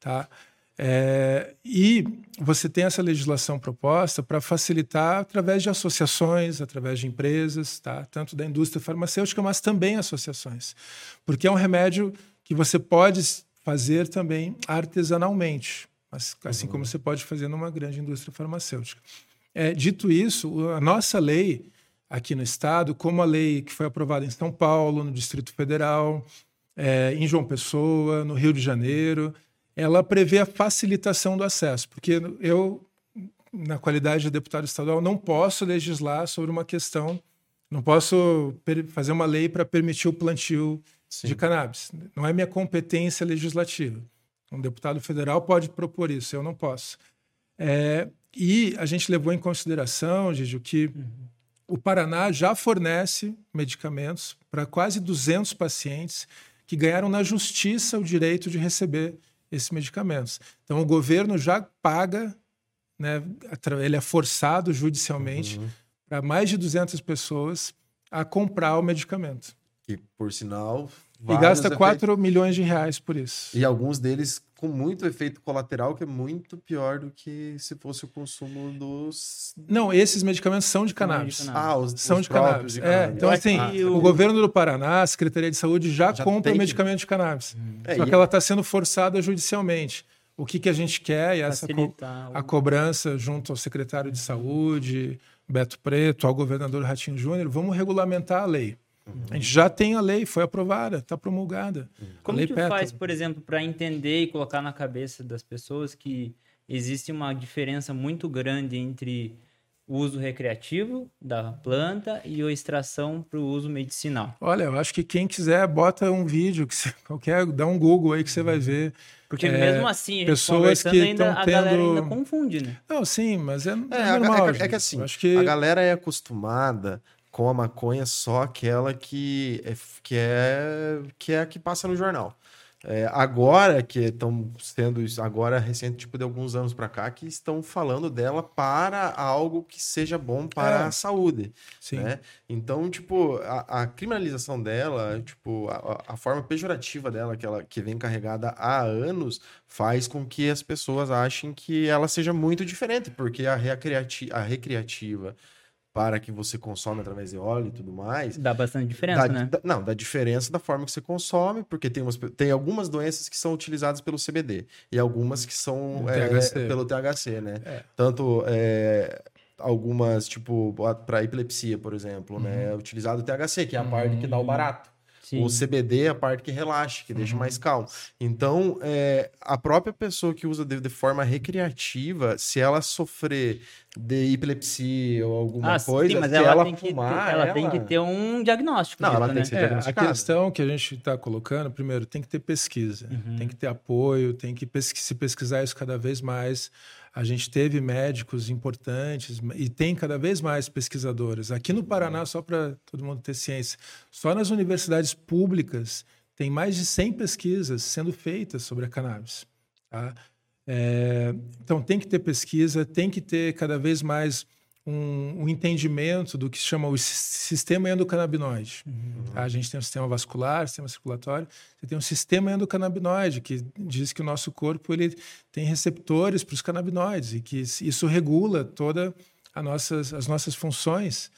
tá? É, e você tem essa legislação proposta para facilitar através de associações, através de empresas, tá? Tanto da indústria farmacêutica, mas também associações, porque é um remédio que você pode fazer também artesanalmente, mas assim como você pode fazer numa grande indústria farmacêutica. É, dito isso, a nossa lei aqui no estado, como a lei que foi aprovada em São Paulo, no Distrito Federal, é, em João Pessoa, no Rio de Janeiro, ela prevê a facilitação do acesso, porque eu, na qualidade de deputado estadual, não posso legislar sobre uma questão, não posso fazer uma lei para permitir o plantio Sim. de cannabis. Não é minha competência legislativa. Um deputado federal pode propor isso, eu não posso. É, e a gente levou em consideração, Gigi, que o Paraná já fornece medicamentos para quase 200 pacientes que ganharam na justiça o direito de receber esses medicamentos. Então, o governo já paga, né, ele é forçado judicialmente para mais de 200 pessoas a comprar o medicamento. Que, por sinal. E gasta efeitos- 4 milhões de reais por isso. E alguns deles com muito efeito colateral, que é muito pior do que se fosse o consumo dos. Não, esses medicamentos são de cannabis. cannabis. Ah, os, São os de cannabis. de É, então, Eu acho assim, que o... o- governo do Paraná, a Secretaria de Saúde, já, Já compra tem medicamento de cannabis. É, Só que ela está sendo forçada judicialmente. O que, que a gente quer, e essa co- a cobrança junto ao secretário de Saúde, Beto Preto, ao governador Ratinho Júnior, vamos regulamentar a lei. A gente já tem a lei, foi aprovada, está promulgada. A Como lei que faz, por exemplo, para entender e colocar na cabeça das pessoas que existe uma diferença muito grande entre o uso recreativo da planta e a extração para o uso medicinal? Olha, eu acho que quem quiser, bota um vídeo, que você, [laughs] qualquer, dá um Google aí que você vai ver. Porque É, mesmo assim, a gente pessoas conversando que ainda, a galera ainda confunde, né? Não, sim, mas é, é É, a- normal. é, que- é que assim, Eu acho que a galera é acostumada com a maconha só aquela que é, que é, que é a que passa no jornal. É, agora que estão sendo isso, agora recente, tipo de alguns anos para cá, que estão falando dela para algo que seja bom para É. a saúde. sim. né? Então, tipo, a, a criminalização dela, tipo, a, a forma pejorativa dela, que, ela, que vem carregada há anos, faz com que as pessoas achem que ela seja muito diferente, porque a, a recreativa, para que você consome através de óleo e tudo mais, Dá bastante diferença, dá- né? dá- não, dá diferença da forma que você consome, porque tem, umas, tem algumas doenças que são utilizadas pelo CBD e algumas que são é, THC. pelo THC, né? É. Tanto é, algumas, tipo, para epilepsia, por exemplo, né? É utilizado o THC, que é a parte que dá o barato. Sim. O CBD é a parte que relaxa, que Uhum. deixa mais calmo. Então, é, a própria pessoa que usa de, de forma recreativa, se ela sofrer de epilepsia ou alguma Ah, coisa, sim, mas se ela, ela, tem, que fumar, ter, ela tem que ter um diagnóstico. Não, disso, ela tem né? que ser É, a diagnosticado. questão que a gente está colocando, primeiro, tem que ter pesquisa, Uhum. tem que ter apoio, tem que se pesquisar isso cada vez mais. A gente teve médicos importantes e tem cada vez mais pesquisadores. Aqui no Paraná, só para todo mundo ter ciência, só nas universidades públicas tem mais de 100 pesquisas sendo feitas sobre a cannabis. tá? É, então tem que ter pesquisa, tem que ter cada vez mais um, um entendimento do que se chama o sis- sistema endocannabinoide. tá? A gente tem um sistema vascular, sistema circulatório, você tem um sistema endocannabinoide que diz que o nosso corpo ele tem receptores para os canabinoides e que isso regula toda a nossas, as nossas funções.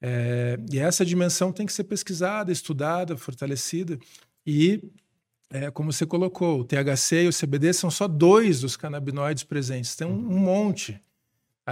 É, e essa dimensão tem que ser pesquisada, estudada, fortalecida. E, é, como você colocou, o THC e o CBD são só dois dos canabinoides presentes, tem um, um monte.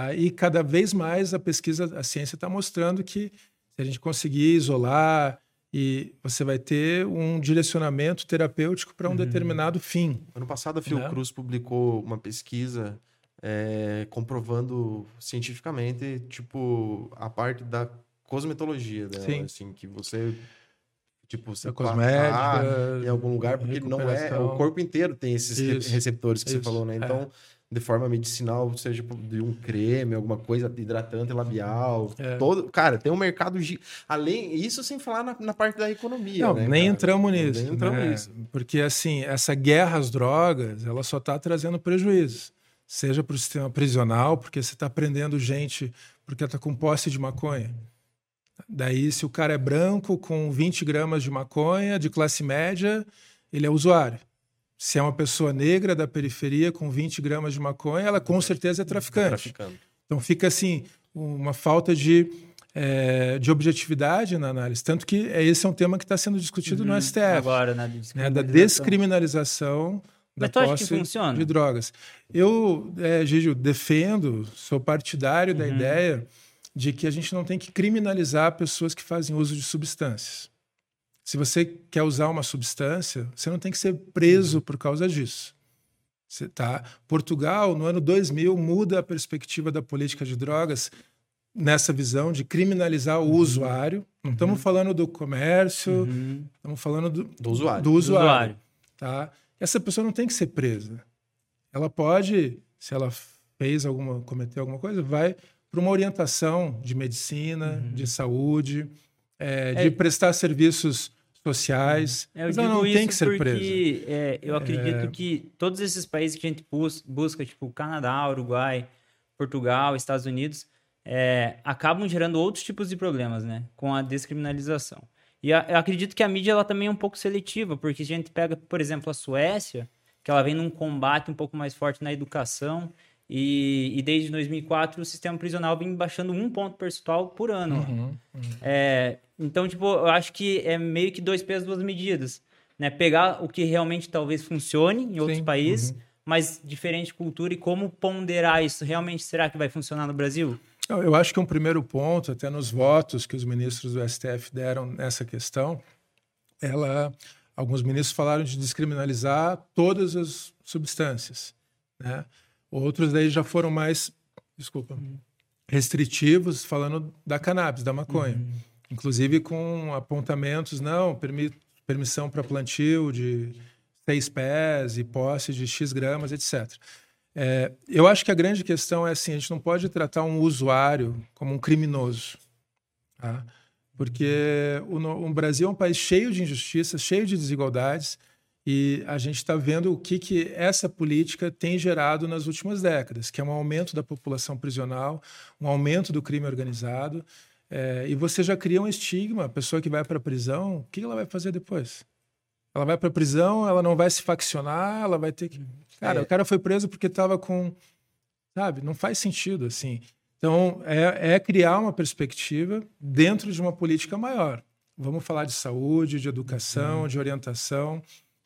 Tá? e cada vez mais a pesquisa, a ciência está mostrando que se a gente conseguir isolar, e você vai ter um direcionamento terapêutico para um determinado fim. Ano passado, a Né? Fiocruz publicou uma pesquisa é, comprovando cientificamente, tipo, a parte da cosmetologia dela, Sim. assim, que você, tipo, você cosmética, em algum lugar, porque não é, o corpo inteiro tem esses Isso, receptores que você isso, falou, né? é. De forma medicinal, seja de um creme, alguma coisa hidratante labial, É. todo, cara, tem um mercado além isso sem falar na, na parte da economia, Não, né, nem cara? entramos nisso. Nem entramos né? nisso. Porque, assim, essa guerra às drogas, ela só está trazendo prejuízos. Seja para o sistema prisional, porque você está prendendo gente porque está com posse de maconha. Daí, se o cara é branco, com 20 gramas de maconha, de classe média, ele é usuário. Se é uma pessoa negra da periferia com 20 gramas de maconha, ela com certeza é traficante. traficando. Então fica assim uma falta de, eh, de objetividade na análise. Tanto que é- esse é um tema que está sendo discutido no Uhum, STF, Agora, né? né, da descriminalização. da Mas tu acha que posse funciona? de drogas. Eu, é, Gigi, defendo, sou partidário da Uhum. ideia de que a gente não tem que criminalizar pessoas que fazem uso de substâncias. Se você quer usar uma substância, você não tem que ser Uhum. preso por causa disso. Você tá? Portugal, no ano 2000, muda a perspectiva da política de drogas nessa visão de criminalizar o usuário. Não estamos falando do comércio, Uhum. estamos falando do, Do usuário. do Do usuário. usuário. Tá? Essa pessoa não tem que ser presa. Ela pode, se ela fez alguma, cometeu alguma coisa, vai para uma orientação de medicina, de saúde, é, de É. prestar serviços sociais. É, Eu digo não isso tem que ser porque presa. é, eu acredito que todos esses países que a gente bus- busca, tipo Canadá, Uruguai, Portugal, Estados Unidos, é, acabam gerando outros tipos de problemas, né? Com a descriminalização. E a- eu acredito que a mídia ela também é um pouco seletiva, porque a gente pega, por exemplo, a Suécia, que ela vem num combate um pouco mais forte na educação, e, e desde 2004 o sistema prisional vem baixando um ponto percentual por ano. lá. Uhum. É, então, tipo, eu acho que é meio que dois pesos, duas medidas. Né? Pegar o que realmente talvez funcione em outros Sim, países, mas diferente cultura e como ponderar isso. Realmente, será que vai funcionar no Brasil? Eu acho que um primeiro ponto, até nos votos que os ministros do STF deram nessa questão, ela, alguns ministros falaram de descriminalizar todas as substâncias, né? Outros daí já foram mais, desculpa, restritivos, falando da cannabis, da maconha, inclusive com apontamentos, não, permi permissão para plantio de seis pés e posse de x gramas, etc. É, eu acho que a grande questão é assim: a gente não pode tratar um usuário como um criminoso. Tá? Porque o, o Brasil é um país cheio de injustiças, cheio de desigualdades, e a gente está vendo o que, que essa política tem gerado nas últimas décadas, que é um aumento da população prisional, um aumento do crime organizado, é, e você já cria um estigma. A pessoa que vai para a prisão, o que ela vai fazer depois? Ela vai para a prisão, ela não vai se faccionar, ela vai ter que. Cara, É. o cara foi preso porque estava com. Sabe? Não faz sentido assim. Então, é, é criar uma perspectiva dentro de uma política maior. Vamos falar de saúde, de educação, de orientação.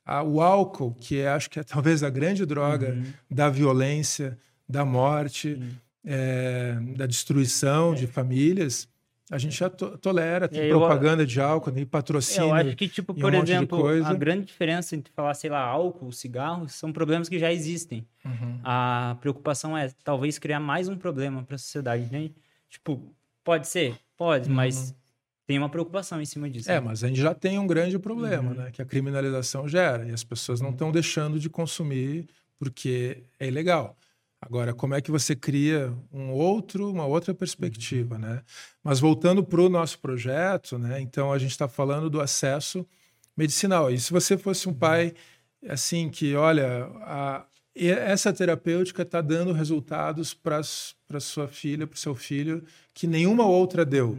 Ah, o álcool, que é, acho que é talvez a grande droga da violência, da morte, é, da destruição de famílias, a gente já to- tolera, tem É, eu- propaganda de álcool, tem patrocínio. Eu acho que, tipo, um por de exemplo, a grande diferença entre falar, sei lá, álcool, cigarro, são problemas que já existem. Uhum. A preocupação é talvez criar mais um problema para a sociedade, né? Tipo, pode ser? Pode, mas tem uma preocupação em cima disso. Uhum. É, né? mas a gente já tem um grande problema, Uhum. né? Que a criminalização gera. E as pessoas não estão deixando de consumir porque é ilegal. Agora, como é que você cria um outro, uma outra perspectiva, né? Mas voltando para o nosso projeto, né? Então a gente está falando do acesso medicinal. E se você fosse um pai assim que, olha, a- essa terapêutica está dando resultados para sua filha, para o seu filho, que nenhuma outra deu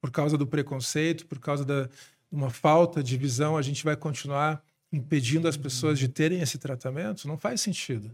por causa do preconceito, por causa da uma falta de visão, a gente vai continuar impedindo as pessoas de terem esse tratamento? Não faz sentido.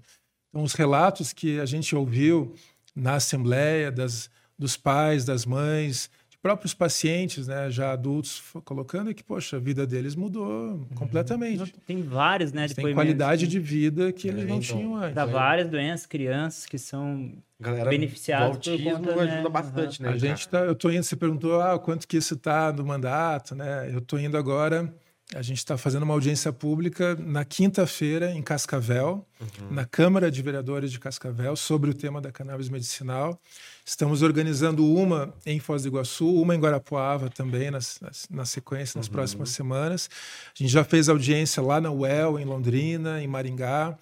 Então, os relatos que a gente ouviu na assembleia das, dos pais, das mães, de próprios pacientes, né, já adultos, colocando é que, poxa, a vida deles mudou completamente. Tem vários, né? Depoimentos, qualidade né? de vida que É, eles não então. tinham antes. Pra várias doenças, crianças que são Galera Beneficiados do por autismo conta, né? ajuda bastante, né? A gente tá, eu tô indo, você perguntou ah, quanto que isso está no mandato, né? Eu tô indo agora, a gente está fazendo uma audiência pública na quinta-feira em Cascavel, na Câmara de Vereadores de Cascavel, sobre o tema da cannabis medicinal. Estamos organizando uma em Foz do Iguaçu, uma em Guarapuava também, nas, nas- na sequência, nas próximas semanas. A gente já fez audiência lá na UEL, em Londrina, em Maringá.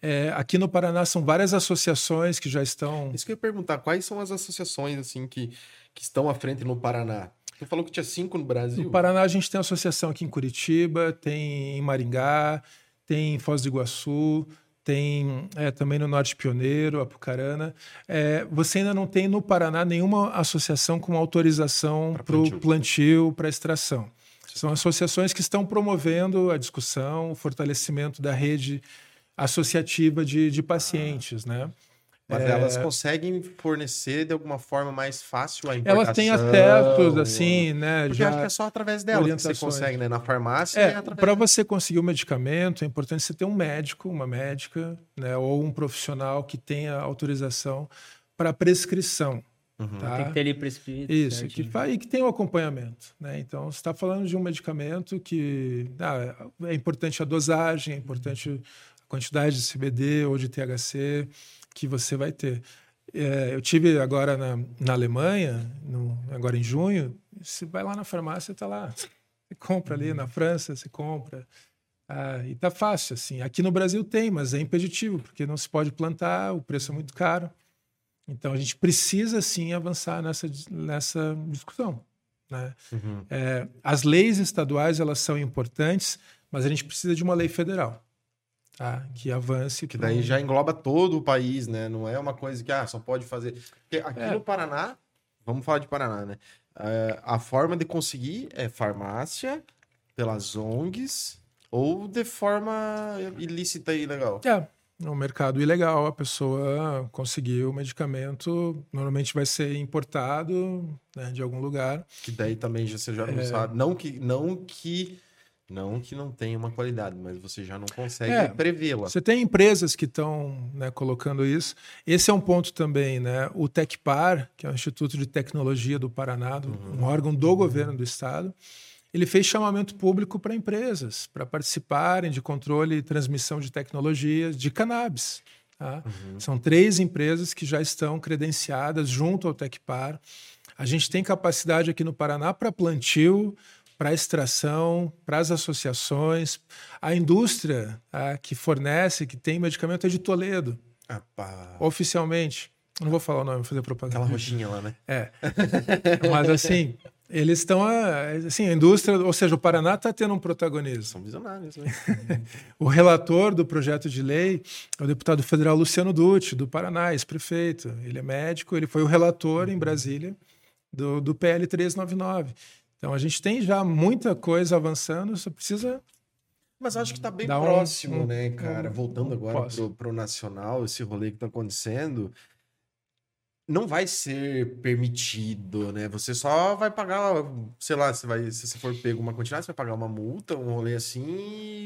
É, aqui no Paraná são várias associações que já estão Isso que eu ia perguntar, quais são as associações assim que, que estão à frente no Paraná? Você falou que tinha cinco no Brasil. No Paraná, a gente tem associação aqui em Curitiba, tem em Maringá, tem em Foz do Iguaçu, tem é, também no Norte Pioneiro, Apucarana. É, você ainda não tem no Paraná nenhuma associação com autorização para o plantio. para extração. São associações que estão promovendo a discussão, o fortalecimento da rede associativa de, de pacientes, né? Mas É. elas conseguem fornecer de alguma forma mais fácil a importação. Elas têm acessos, assim, né? Porque já- eu acho que é só através delas que você consegue, né? Na farmácia é, É, para você conseguir o medicamento, é importante você ter um médico, uma médica, né, ou um profissional que tenha autorização para prescrição. Uhum. Tá? Tem que ter ali prescrito. Isso, que, certinho. fa- e que tem o acompanhamento. Né? Então, você está falando de um medicamento que ah, é importante a dosagem, é importante a quantidade de CBD ou de THC que você vai ter. É, eu tive agora na, na Alemanha, no- agora em junho, você vai lá na farmácia, está lá. Você compra ali, na França você compra. Ah, e tá fácil, assim. Aqui no Brasil tem, mas é impeditivo, porque não se pode plantar, o preço é muito caro. Então a gente precisa sim avançar nessa, nessa discussão. Né? Uhum. É, as leis estaduais elas são importantes, mas a gente precisa de uma lei federal tá? que avance. Que daí um- já engloba todo o país, né? Não é uma coisa que ah, só pode fazer. Porque aqui É. no Paraná, vamos falar de Paraná, né? é, a forma de conseguir é farmácia, pelas ONGs ou de forma ilícita e ilegal? É, no mercado ilegal, a pessoa conseguiu o medicamento, normalmente vai ser importado né, de algum lugar. Que daí também já, você já não É. sabe. Não que, não que. Não que não tenha uma qualidade, mas você já não consegue É. prevê-la. Você tem empresas que estão né, colocando isso. Esse é um ponto também, né? O Tecpar, que é o Instituto de Tecnologia do Paraná, do- um órgão do governo do estado, ele fez chamamento público para empresas para participarem de controle e transmissão de tecnologias de cannabis. tá? São três empresas que já estão credenciadas junto ao Tecpar. A gente tem capacidade aqui no Paraná para plantio, para extração, para as associações. A indústria tá, que fornece, que tem medicamento é de Toledo, Ah, pá. oficialmente. Não vou falar o nome, vou fazer propaganda. Aquela roxinha lá, né? É. [laughs] Mas assim, eles estão. Assim, a indústria, ou seja, o Paraná está tendo um protagonismo. São visionários, né? [laughs] O relator do projeto de lei é o deputado federal Luciano Dutti, do Paraná, ex-prefeito. Ele é médico, ele foi o relator em Brasília do, do PL 399. Então a gente tem já muita coisa avançando, só precisa. Mas acho que tá bem próximo, um- né, cara? Voltando agora pro, pro nacional, esse rolê que tá acontecendo, não vai ser permitido, né? Você só vai pagar, sei lá, você vai, se você for pego uma quantidade, você vai pagar uma multa, um rolê assim,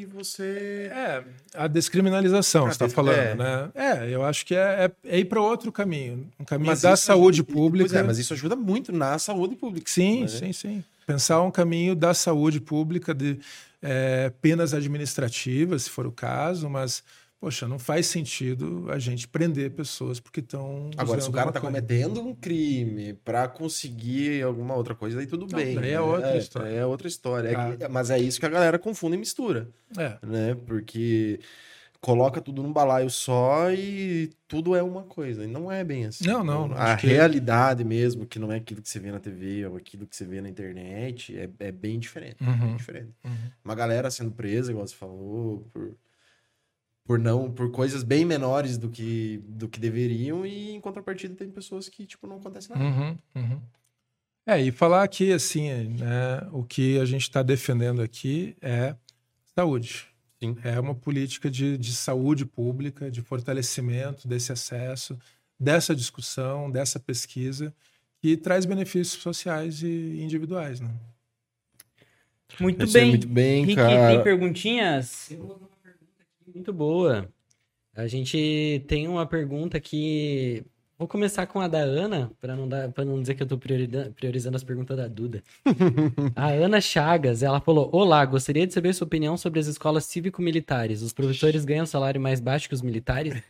e você. É, a descriminalização, Ah, você está des- falando, é. né? É, eu acho que é, é- é ir para outro caminho um caminho Mas da saúde ajuda- pública. Pois é, mas isso ajuda muito na saúde pública. Sim, né? sim, sim. Pensar um caminho da saúde pública, de é, penas administrativas, se for o caso, mas, poxa, não faz sentido a gente prender pessoas porque estão. Agora, se o cara tá coisa. cometendo um crime pra conseguir alguma outra coisa, aí tudo Não, bem. daí é né? outra história. É outra história. É Ah. que- mas é isso que a galera confunde e mistura. É, né? Porque coloca tudo num balaio só e tudo é uma coisa. E não é bem assim. Não, não, A acho que- realidade mesmo, que não é aquilo que você vê na TV ou aquilo que você vê na internet, é, é bem diferente. Uhum. Bem diferente. Uhum. Uma galera sendo presa, igual você falou, por, por não por coisas bem menores do que, do que deveriam, e em contrapartida tem pessoas que, tipo, não acontece nada. Uhum, uhum. É, e falar aqui, assim, né, o que a gente está defendendo aqui é saúde. Sim. É uma política de, de saúde pública, de fortalecimento desse acesso, dessa discussão, dessa pesquisa, que traz benefícios sociais e individuais. Né? Muito é bem. muito bem, Rick, cara. tem perguntinhas? Temos uma pergunta aqui. Muito boa. A gente tem uma pergunta que. Vou começar com a da Ana, para não, dar- pra não dizer que eu tô priorida- priorizando as perguntas da Duda. [laughs] a Ana Chagas, ela falou: Olá, gostaria de saber sua opinião sobre as escolas cívico-militares. Os professores ganham salário mais baixo que os militares?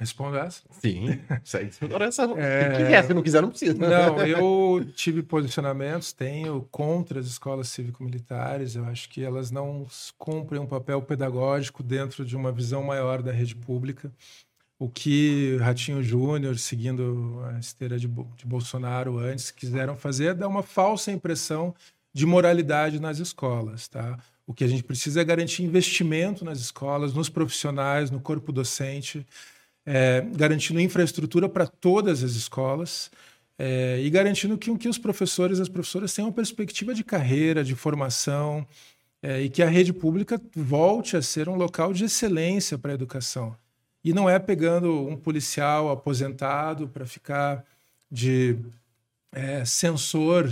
Respondo essa? Sim. [laughs] Segue. Agora essa. É. Se quiser, se não quiser, não precisa. Não, [laughs] eu tive posicionamentos, tenho contra as escolas cívico-militares. Eu acho que elas não cumprem um papel pedagógico dentro de uma visão maior da rede pública. O que Ratinho Júnior, seguindo a esteira de, de Bolsonaro antes, quiseram fazer é dar uma falsa impressão de moralidade nas escolas. Tá? O que a gente precisa é garantir investimento nas escolas, nos profissionais, no corpo docente, é, garantindo infraestrutura para todas as escolas é, e garantindo que, que os professores e as professoras tenham uma perspectiva de carreira, de formação é, e que a rede pública volte a ser um local de excelência para a educação. E não é pegando um policial aposentado para ficar de é, censor,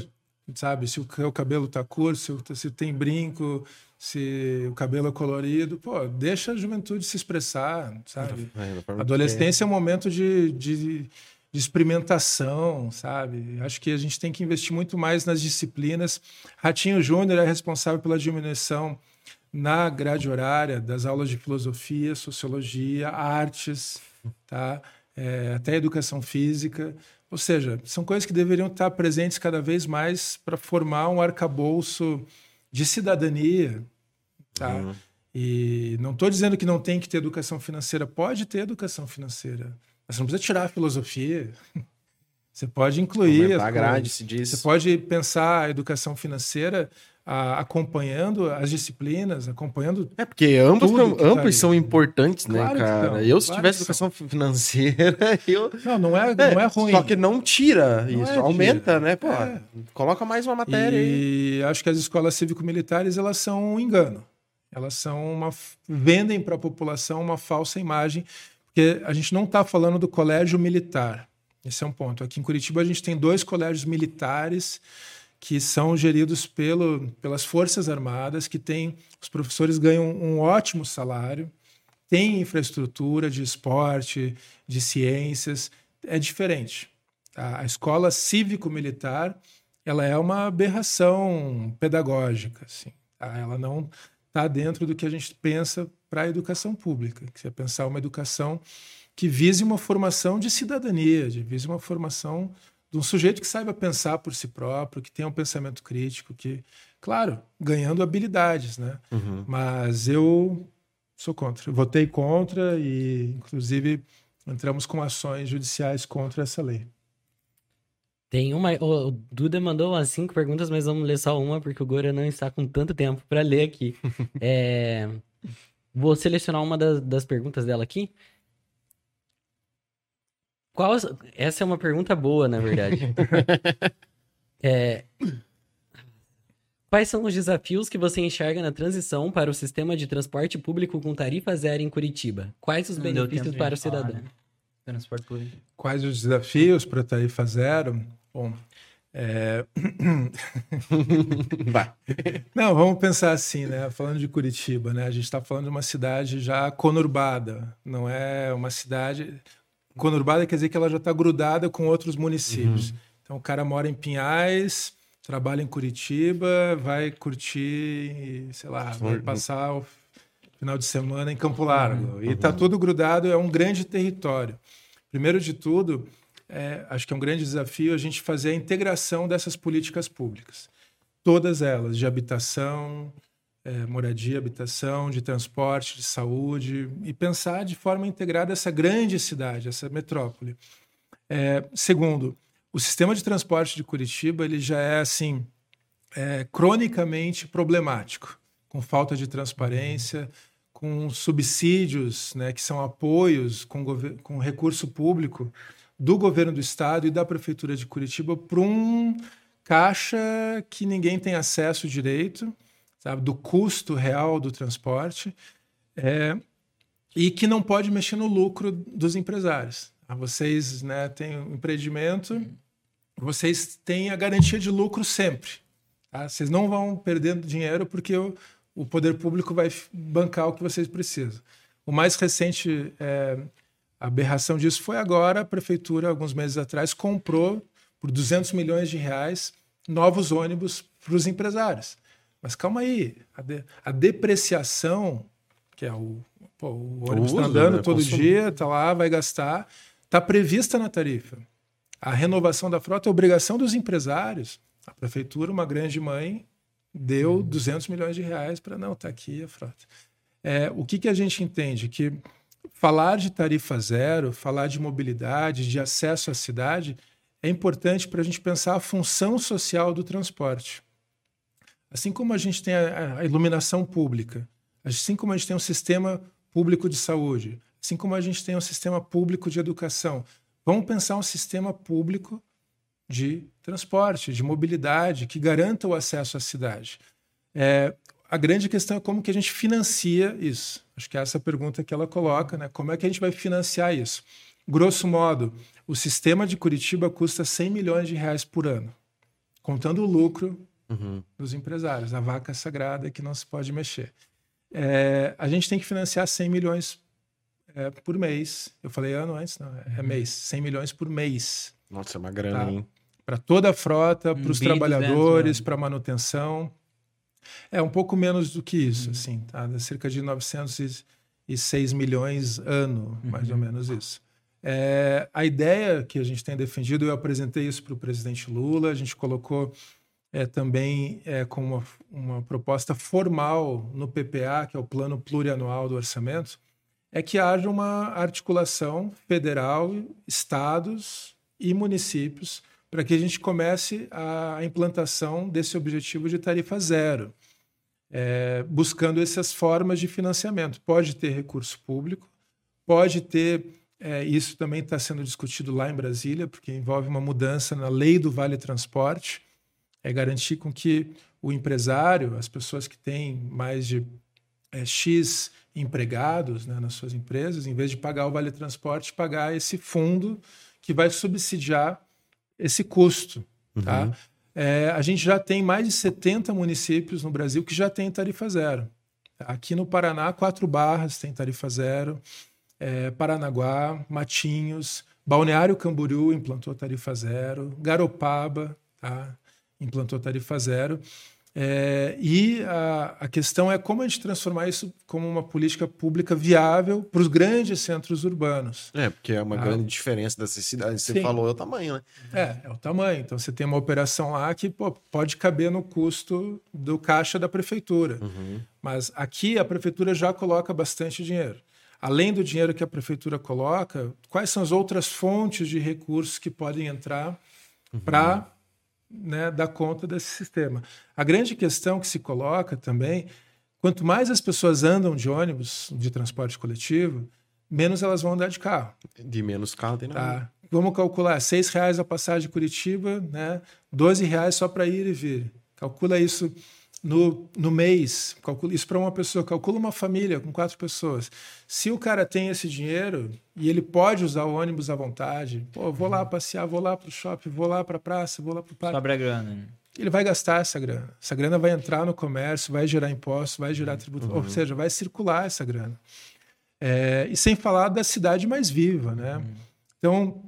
sabe? Se o, o cabelo está curto, se, se tem brinco, se o cabelo é colorido. Pô, deixa a juventude se expressar, sabe? É, que Adolescência é um momento de, de, de experimentação, sabe? Acho que a gente tem que investir muito mais nas disciplinas. Ratinho Júnior é responsável pela diminuição na grade horária das aulas de filosofia, sociologia, artes, tá? É, até educação física. Ou seja, são coisas que deveriam estar presentes cada vez mais para formar um arcabouço de cidadania, tá? Uhum. E não estou dizendo que não tem que ter educação financeira, pode ter educação financeira. Mas você não precisa tirar a filosofia. Você pode incluir. Aumentar a grade, se diz. Você pode pensar a educação financeira a- acompanhando as disciplinas, acompanhando É, porque ambos, tá ambos ali. são importantes, né, Claro cara? eu, se claro tivesse educação financeira, [laughs] eu. Não, não é, não é ruim. Só que não tira Não isso, é aumenta, tira. né? Pô, É. coloca mais uma matéria aí. E acho que as escolas cívico-militares elas são um engano. Elas são uma vendem para a população uma falsa imagem, porque a gente não está falando do colégio militar. Esse é um ponto. Aqui em Curitiba a gente tem dois colégios militares que são geridos pelo, pelas Forças Armadas, que tem os professores ganham um ótimo salário, tem infraestrutura de esporte, de ciências, é diferente. A, a escola cívico-militar ela é uma aberração pedagógica, assim. tá? Ela não está dentro do que a gente pensa para a educação pública, que é pensar uma educação que vise uma formação de cidadania, de vise uma formação de um sujeito que saiba pensar por si próprio, que tenha um pensamento crítico, que, claro, ganhando habilidades, né? Uhum. Mas eu sou contra. Eu votei contra e, inclusive, entramos com ações judiciais contra essa lei. Tem uma. O o Duda mandou umas cinco perguntas, mas vamos ler só uma, porque o Gora não está com tanto tempo para ler aqui. [laughs] É, Vou selecionar uma das, das perguntas dela aqui. Qual... Essa é uma pergunta boa, na verdade. [laughs] É, Quais são os desafios que você enxerga na transição para o sistema de transporte público com tarifa zero em Curitiba? Quais os benefícios para o gente falar, cidadão? né? Transporte público. Quais os desafios para a tarifa zero? Bom, é. [laughs] Não, vamos pensar assim, né? Falando de Curitiba, né? A gente está falando de uma cidade já conurbada, não é uma cidade. Conurbada quer dizer que ela já está grudada com outros municípios. Então o cara mora em Pinhais, trabalha em Curitiba, vai curtir, sei lá, vai passar o final de semana em Campo Largo. E está tudo grudado, é um grande território. Primeiro de tudo, é, acho que é um grande desafio a gente fazer a integração dessas políticas públicas todas elas, de habitação, eh, moradia, habitação, de transporte, de saúde, e pensar de forma integrada essa grande cidade, essa metrópole. Eh, segundo, o sistema de transporte de Curitiba ele já é assim eh, cronicamente problemático, com falta de transparência, com subsídios, né, que são apoios com, com recurso público do governo do estado e da prefeitura de Curitiba para um caixa que ninguém tem acesso direito, sabe, do custo real do transporte, é, e que não pode mexer no lucro dos empresários. Ah, Vocês né, têm um empreendimento, vocês têm a garantia de lucro sempre. tá? Vocês não vão perdendo dinheiro porque o, o poder público vai bancar o que vocês precisam. O mais recente é, aberração disso foi agora, a prefeitura, alguns meses atrás, comprou por 200 milhões de reais novos ônibus para os empresários. Mas calma aí, a, de- a depreciação, que é o, pô, o ônibus está uso, andando né? todo Consumo. dia, está lá, vai gastar, está prevista na tarifa. A renovação da frota é obrigação dos empresários. A prefeitura, uma grande mãe, deu 200 milhões de reais para não, está aqui a frota. É, o que, que a gente entende? Que falar de tarifa zero, falar de mobilidade, de acesso à cidade, é importante para a gente pensar a função social do transporte. Assim como a gente tem a, a iluminação pública, assim como a gente tem um sistema público de saúde, assim como a gente tem um sistema público de educação, vamos pensar um sistema público de transporte, de mobilidade, que garanta o acesso à cidade. É, a grande questão é como que a gente financia isso. Acho que é essa pergunta que ela coloca, né? Como é que a gente vai financiar isso? Grosso modo, o sistema de Curitiba custa 100 milhões de reais por ano, contando o lucro Uhum. dos empresários, a vaca sagrada que não se pode mexer. É, a gente tem que financiar 100 milhões é, por mês. Eu falei ano antes, não, é mês. 100 milhões por mês Nossa, é uma grana, Tá. hein? para toda a frota, para os trabalhadores, para manutenção. É um pouco menos do que Uhum. isso, assim, tá? Dá cerca de 906 milhões ano, mais Uhum. ou menos isso. É, a ideia que a gente tem defendido, eu apresentei isso para o presidente Lula, a gente colocou é, também é, com uma, uma proposta formal no PPA, que é o Plano Plurianual do Orçamento, é que haja uma articulação federal, estados e municípios para que a gente comece a implantação desse objetivo de tarifa zero, é, buscando essas formas de financiamento. Pode ter recurso público, pode ter. É, isso também está sendo discutido lá em Brasília, porque envolve uma mudança na lei do Vale Transporte, é garantir com que o empresário, as pessoas que têm mais de é, X empregados né, nas suas empresas, em vez de pagar o Vale Transporte, pagar esse fundo que vai subsidiar esse custo. Tá? Uhum. É, a gente já tem mais de 70 municípios no Brasil que já têm tarifa zero. Aqui no Paraná, quatro barras têm tarifa zero. É, Paranaguá, Matinhos, Balneário Camboriú implantou tarifa zero. Garopaba tá? Implantou tarifa zero. É, e a, a, questão é como a gente transformar isso como uma política pública viável para os grandes centros urbanos. É, porque é uma Ah. grande diferença dessas cidades. Você Sim. falou é o tamanho, né? É, é o tamanho. Então você tem uma operação lá que pô, pode caber no custo do caixa da prefeitura. Uhum. Mas aqui a prefeitura já coloca bastante dinheiro. Além do dinheiro que a prefeitura coloca, quais são as outras fontes de recursos que podem entrar para né, dar conta desse sistema? A grande questão que se coloca também, quanto mais as pessoas andam de ônibus, de transporte coletivo, menos elas vão andar de carro. De menos carro tem nada. Tá. Vamos calcular, seis reais a passagem de Curitiba, né? 12 reais só para ir e vir. Calcula isso no, no mês, calcula isso para uma pessoa, calcula uma família com quatro pessoas. Se o cara tem esse dinheiro e ele pode usar o ônibus à vontade, pô, vou lá passear, vou lá para o shopping, vou lá para a praça, vou lá para o parque, Sobra grana. né? ele vai gastar essa grana. Essa grana vai entrar no comércio, vai gerar imposto, vai gerar tributo, ou seja, vai circular essa grana. É, e sem falar da cidade mais viva, né? Então,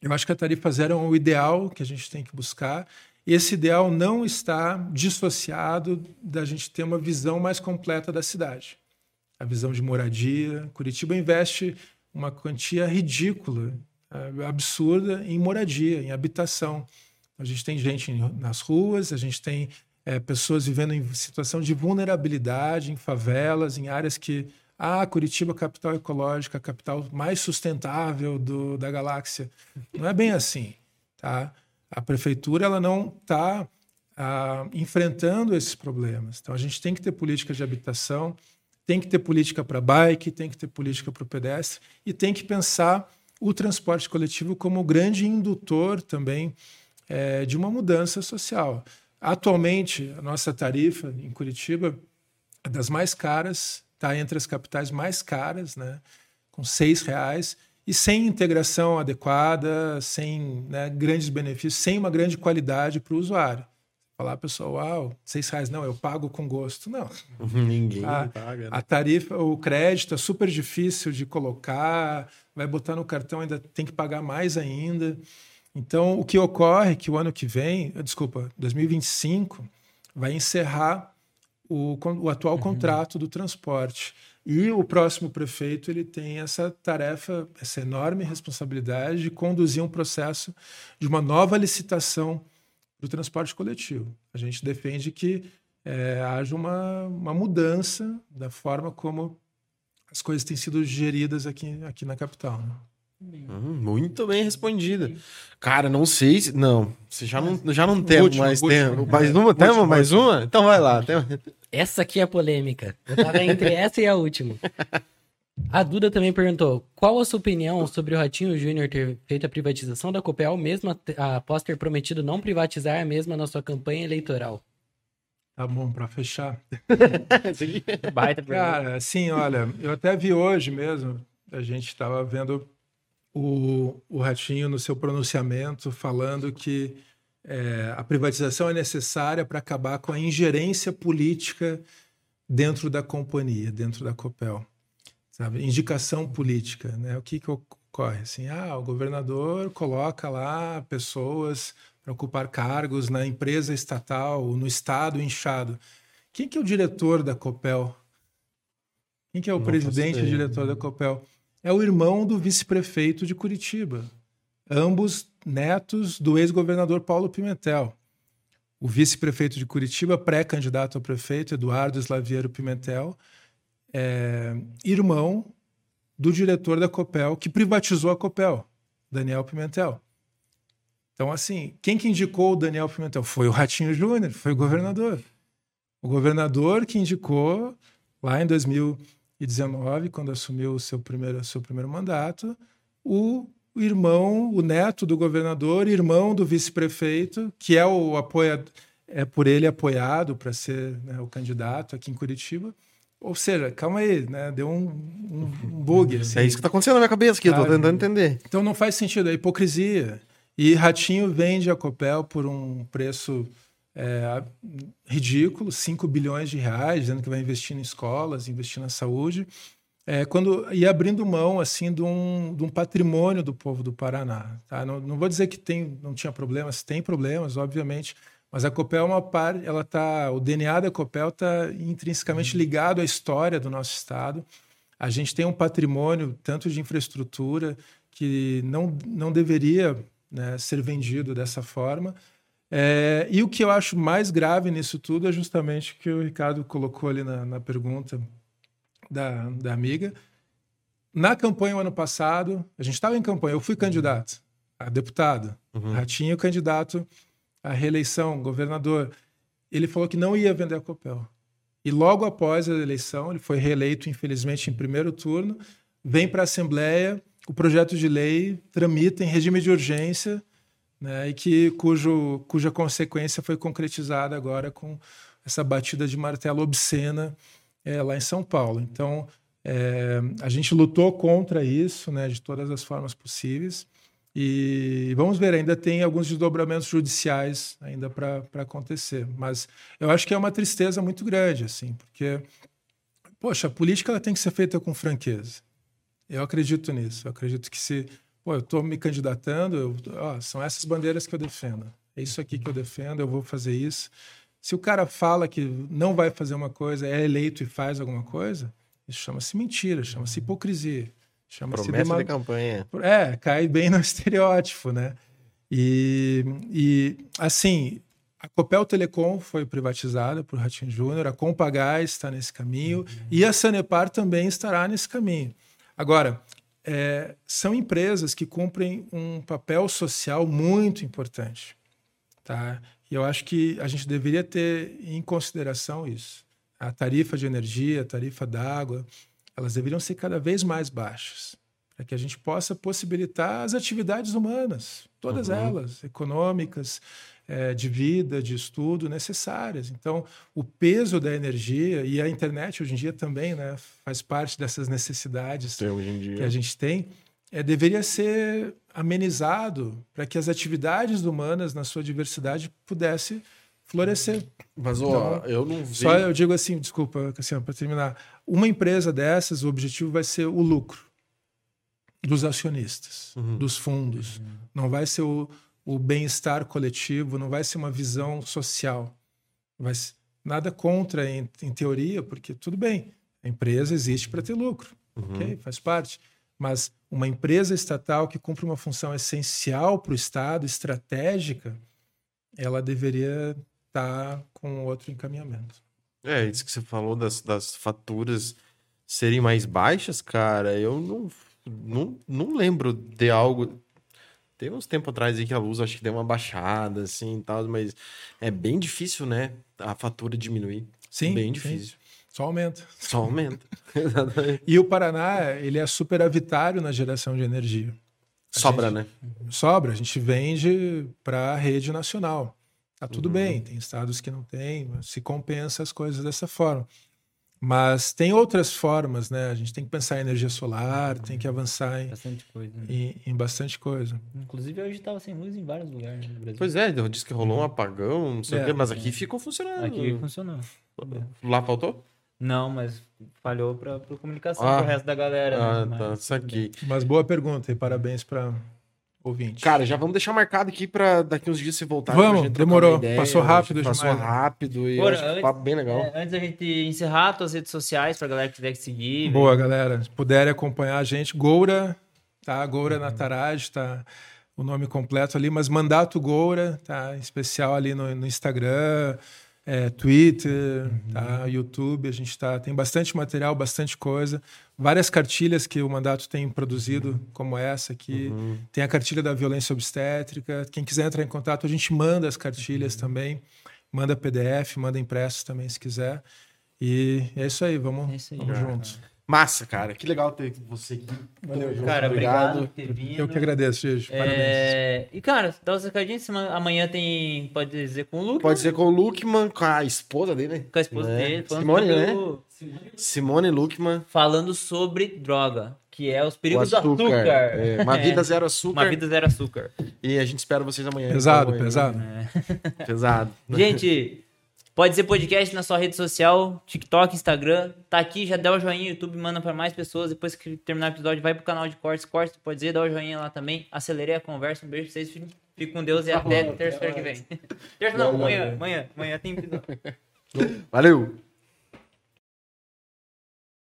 eu acho que a tarifa zero é o ideal que a gente tem que buscar. Esse ideal não está dissociado da gente ter uma visão mais completa da cidade. A visão de moradia. Curitiba investe uma quantia ridícula, eh, absurda em moradia, em habitação. A gente tem gente nas ruas, a gente tem eh, pessoas vivendo em situação de vulnerabilidade, em favelas, em áreas que. Ah, Curitiba, é capital ecológica, capital mais sustentável do, da galáxia. Não é bem assim. Tá? A prefeitura ela não está enfrentando esses problemas. Então, a gente tem que ter políticas de habitação, tem que ter política para bike, tem que ter política para o pedestre e tem que pensar o transporte coletivo como grande indutor também eh, de uma mudança social. Atualmente, a nossa tarifa em Curitiba é das mais caras, está entre as capitais mais caras, né, com seis reais e sem integração adequada, sem né, grandes benefícios, sem uma grande qualidade para o usuário. Falar, pessoal, uau, seis reais, não, eu pago com gosto. Não, [laughs] Ninguém Ah, paga. né? a tarifa, o crédito é super difícil de colocar, vai botar no cartão, ainda tem que pagar mais ainda. Então, o que ocorre é que o ano que vem, desculpa, 2025, vai encerrar o, o atual contrato do transporte. E o próximo prefeito ele tem essa tarefa, essa enorme responsabilidade de conduzir um processo de uma nova licitação do transporte coletivo. A gente defende que eh, haja uma, uma mudança da forma como as coisas têm sido geridas aqui, aqui na capital. né? Hum, muito bem respondida. Cara, não sei se. Não, você já não, já não temos Última, mais tempo. Mais uma? Temos Última, mais uma? Então vai lá. [laughs] Tem- Essa aqui é a polêmica. Eu tava entre [laughs] essa e a última. A Duda também perguntou: qual a sua opinião sobre o Ratinho Júnior ter feito a privatização da Copel, mesmo a- após ter prometido não privatizar a mesma na sua campanha eleitoral? Tá bom, para fechar. [laughs] Baita pergunta. Cara, assim, olha, eu até vi hoje mesmo, a gente estava vendo o, o Ratinho no seu pronunciamento falando que é, a privatização é necessária para acabar com a ingerência política dentro da companhia, dentro da Copel. Sabe? Indicação política, né? O que, que ocorre? Assim, ah, o governador coloca lá pessoas para ocupar cargos na empresa estatal, no estado inchado. Quem que é o diretor da Copel? Quem que é o Não presidente e diretor da Copel? É o irmão do vice-prefeito de Curitiba. Ambos netos do ex-governador Paulo Pimentel. O vice-prefeito de Curitiba, pré-candidato a prefeito, Eduardo Slaviero Pimentel, é irmão do diretor da Copel, que privatizou a Copel, Daniel Pimentel. Então, assim, quem que indicou o Daniel Pimentel? Foi o Ratinho Júnior, foi o governador. O governador que indicou lá em 2019, quando assumiu o seu primeiro, seu primeiro mandato, o irmão, o neto do governador, irmão do vice-prefeito, que é o apoiador, é por ele apoiado para ser né, o candidato aqui em Curitiba. Ou seja, calma aí, né? Deu um, um, um bug. [laughs] Assim. É isso que está acontecendo na minha cabeça aqui, Sabe? tentando entender. Então não faz sentido, é hipocrisia. E Ratinho vende a Copel por um preço é, ridículo, 5 bilhões de reais, dizendo que vai investir em escolas, investir na saúde, é, quando e abrindo mão assim de um, de um patrimônio do povo do Paraná. Tá? Não, não vou dizer que tem, não tinha problemas, tem problemas, obviamente, mas a Copel é uma parte, ela tá, o DNA da Copel está intrinsecamente ligado à história do nosso estado. A gente tem um patrimônio tanto de infraestrutura que não, não deveria né, ser vendido dessa forma. É, e o que eu acho mais grave nisso tudo é justamente o que o Ricardo colocou ali na, na pergunta da, da amiga. Na campanha o ano passado, a gente estava em campanha, eu fui candidato a deputado, Uhum. Ratinho candidato à reeleição, governador. Ele falou que não ia vender a Copel. E logo após a eleição, ele foi reeleito, infelizmente, em primeiro turno, vem para a Assembleia, o projeto de lei tramita em regime de urgência, né, e que cujo, cuja consequência foi concretizada agora com essa batida de martelo obscena é, lá em São Paulo. Então, é, a gente lutou contra isso, né, de todas as formas possíveis. E vamos ver, ainda tem alguns desdobramentos judiciais ainda para acontecer. Mas eu acho que é uma tristeza muito grande, assim, porque, poxa, a política ela tem que ser feita com franqueza. Eu acredito nisso. Eu acredito que se pô, eu estou me candidatando, eu, ó, são essas bandeiras que eu defendo. É isso aqui que eu defendo, eu vou fazer isso. Se o cara fala que não vai fazer uma coisa, é eleito e faz alguma coisa, isso chama-se mentira, chama-se hipocrisia. Chama-se Promessa dema- de campanha. é, cai bem no [laughs] estereótipo, né? E, e assim, a Copel Telecom foi privatizada por Ratinho Júnior, a Compagás está nesse caminho e a Sanepar também estará nesse caminho. Agora, é, são empresas que cumprem um papel social muito importante, tá? E eu acho que a gente deveria ter em consideração isso. A tarifa de energia, a tarifa d'água, elas deveriam ser cada vez mais baixas para que a gente possa possibilitar as atividades humanas, todas Uhum. elas, econômicas, eh, de vida, de estudo, necessárias. Então, o peso da energia e a internet hoje em dia também, né, faz parte dessas necessidades que a gente tem, é, deveria ser amenizado para que as atividades humanas, na sua diversidade, pudesse florescer. Mas, ó, eu não vi. Só eu digo assim, desculpa, Cassiano, para terminar. Uma empresa dessas, o objetivo vai ser o lucro dos acionistas, Uhum. dos fundos. Não vai ser o, o bem-estar coletivo, não vai ser uma visão social. Ser, nada contra, em, em teoria, porque tudo bem, a empresa existe para ter lucro, Uhum. ok? Faz parte. Mas uma empresa estatal que cumpre uma função essencial para o Estado, estratégica, ela deveria estar com outro encaminhamento. É, isso que você falou das, das faturas serem mais baixas, cara, eu não, não, não lembro de algo. Tem uns tempo atrás aí que a luz acho que deu uma baixada, assim e tal, mas é bem difícil, né? A fatura diminuir. Sim, Bem sim. difícil. Só aumenta. Só aumenta. [laughs] [laughs] Exatamente. E o Paraná, ele é superavitário na geração de energia. A Sobra, gente- né? Sobra, a gente vende para a rede nacional. Tá tudo Uhum. bem, tem estados que não tem, se compensa as coisas dessa forma. Mas tem outras formas, né? A gente tem que pensar em energia solar, tem que avançar em, Bastante coisa. né? em- em bastante coisa. Inclusive, hoje tava sem luz em vários lugares no Brasil. Pois é, disse que rolou um apagão, não sei o É. quê, mas aqui ficou funcionando. Aqui funcionou. Lá faltou? Não, mas falhou pra, pra comunicação Ah. pro resto da galera. Ah, né? tá, Mas isso tudo bem. aqui. Mas boa pergunta e parabéns para ouvinte. Cara, já vamos deixar marcado aqui pra daqui uns dias você voltar. Vamos, demorou. ideia. Passou rápido Passou demais, né? rápido e Bora, que antes- papo bem legal. É, antes da gente encerrar, tuas redes sociais pra galera que tiver que seguir. Boa, galera. Se puderem acompanhar a gente, Goura, tá? Goura Nataraj, tá? O nome completo ali, mas Mandato Goura, tá? Em especial ali no, no Instagram, é, Twitter, tá? YouTube. A gente tá, tem bastante material, bastante coisa. Várias cartilhas que o mandato tem produzido, como essa aqui. Uhum. Tem a cartilha da violência obstétrica. Quem quiser entrar em contato, a gente manda as cartilhas também. Manda PDF, manda impressos também, se quiser. E é isso aí, vamos, É isso aí. vamos juntos. Massa, cara. Que legal ter você aqui. Valeu, João. Cara, obrigado, por ter vindo. Eu que agradeço, Gigi. Parabéns. É, E, cara, dá recadinhos. semana- Amanhã tem. Pode dizer com o Luke. Pode né? ser com o Lukman, com a esposa dele, né? Com a esposa É. dele. Simone, sobre né? Simone Lukman. Falando sobre droga, que é os O perigos do açúcar. É, uma [laughs] vida É, zero açúcar. Uma vida zero açúcar. E a gente espera vocês amanhã. Pesado, então, pesado. É. [laughs] Pesado. Gente, pode ser podcast na sua rede social, TikTok, Instagram. Tá aqui, já dá o joinha, YouTube manda pra mais pessoas. Depois que terminar o episódio, vai pro canal de cortes. Cortes, pode dizer, dá o joinha lá também. Acelerei a conversa. Um beijo pra vocês. Fiquem com Deus e até terça-feira que vem. [laughs] Terça não, amanhã, amanhã. Amanhã tem episódio. Valeu!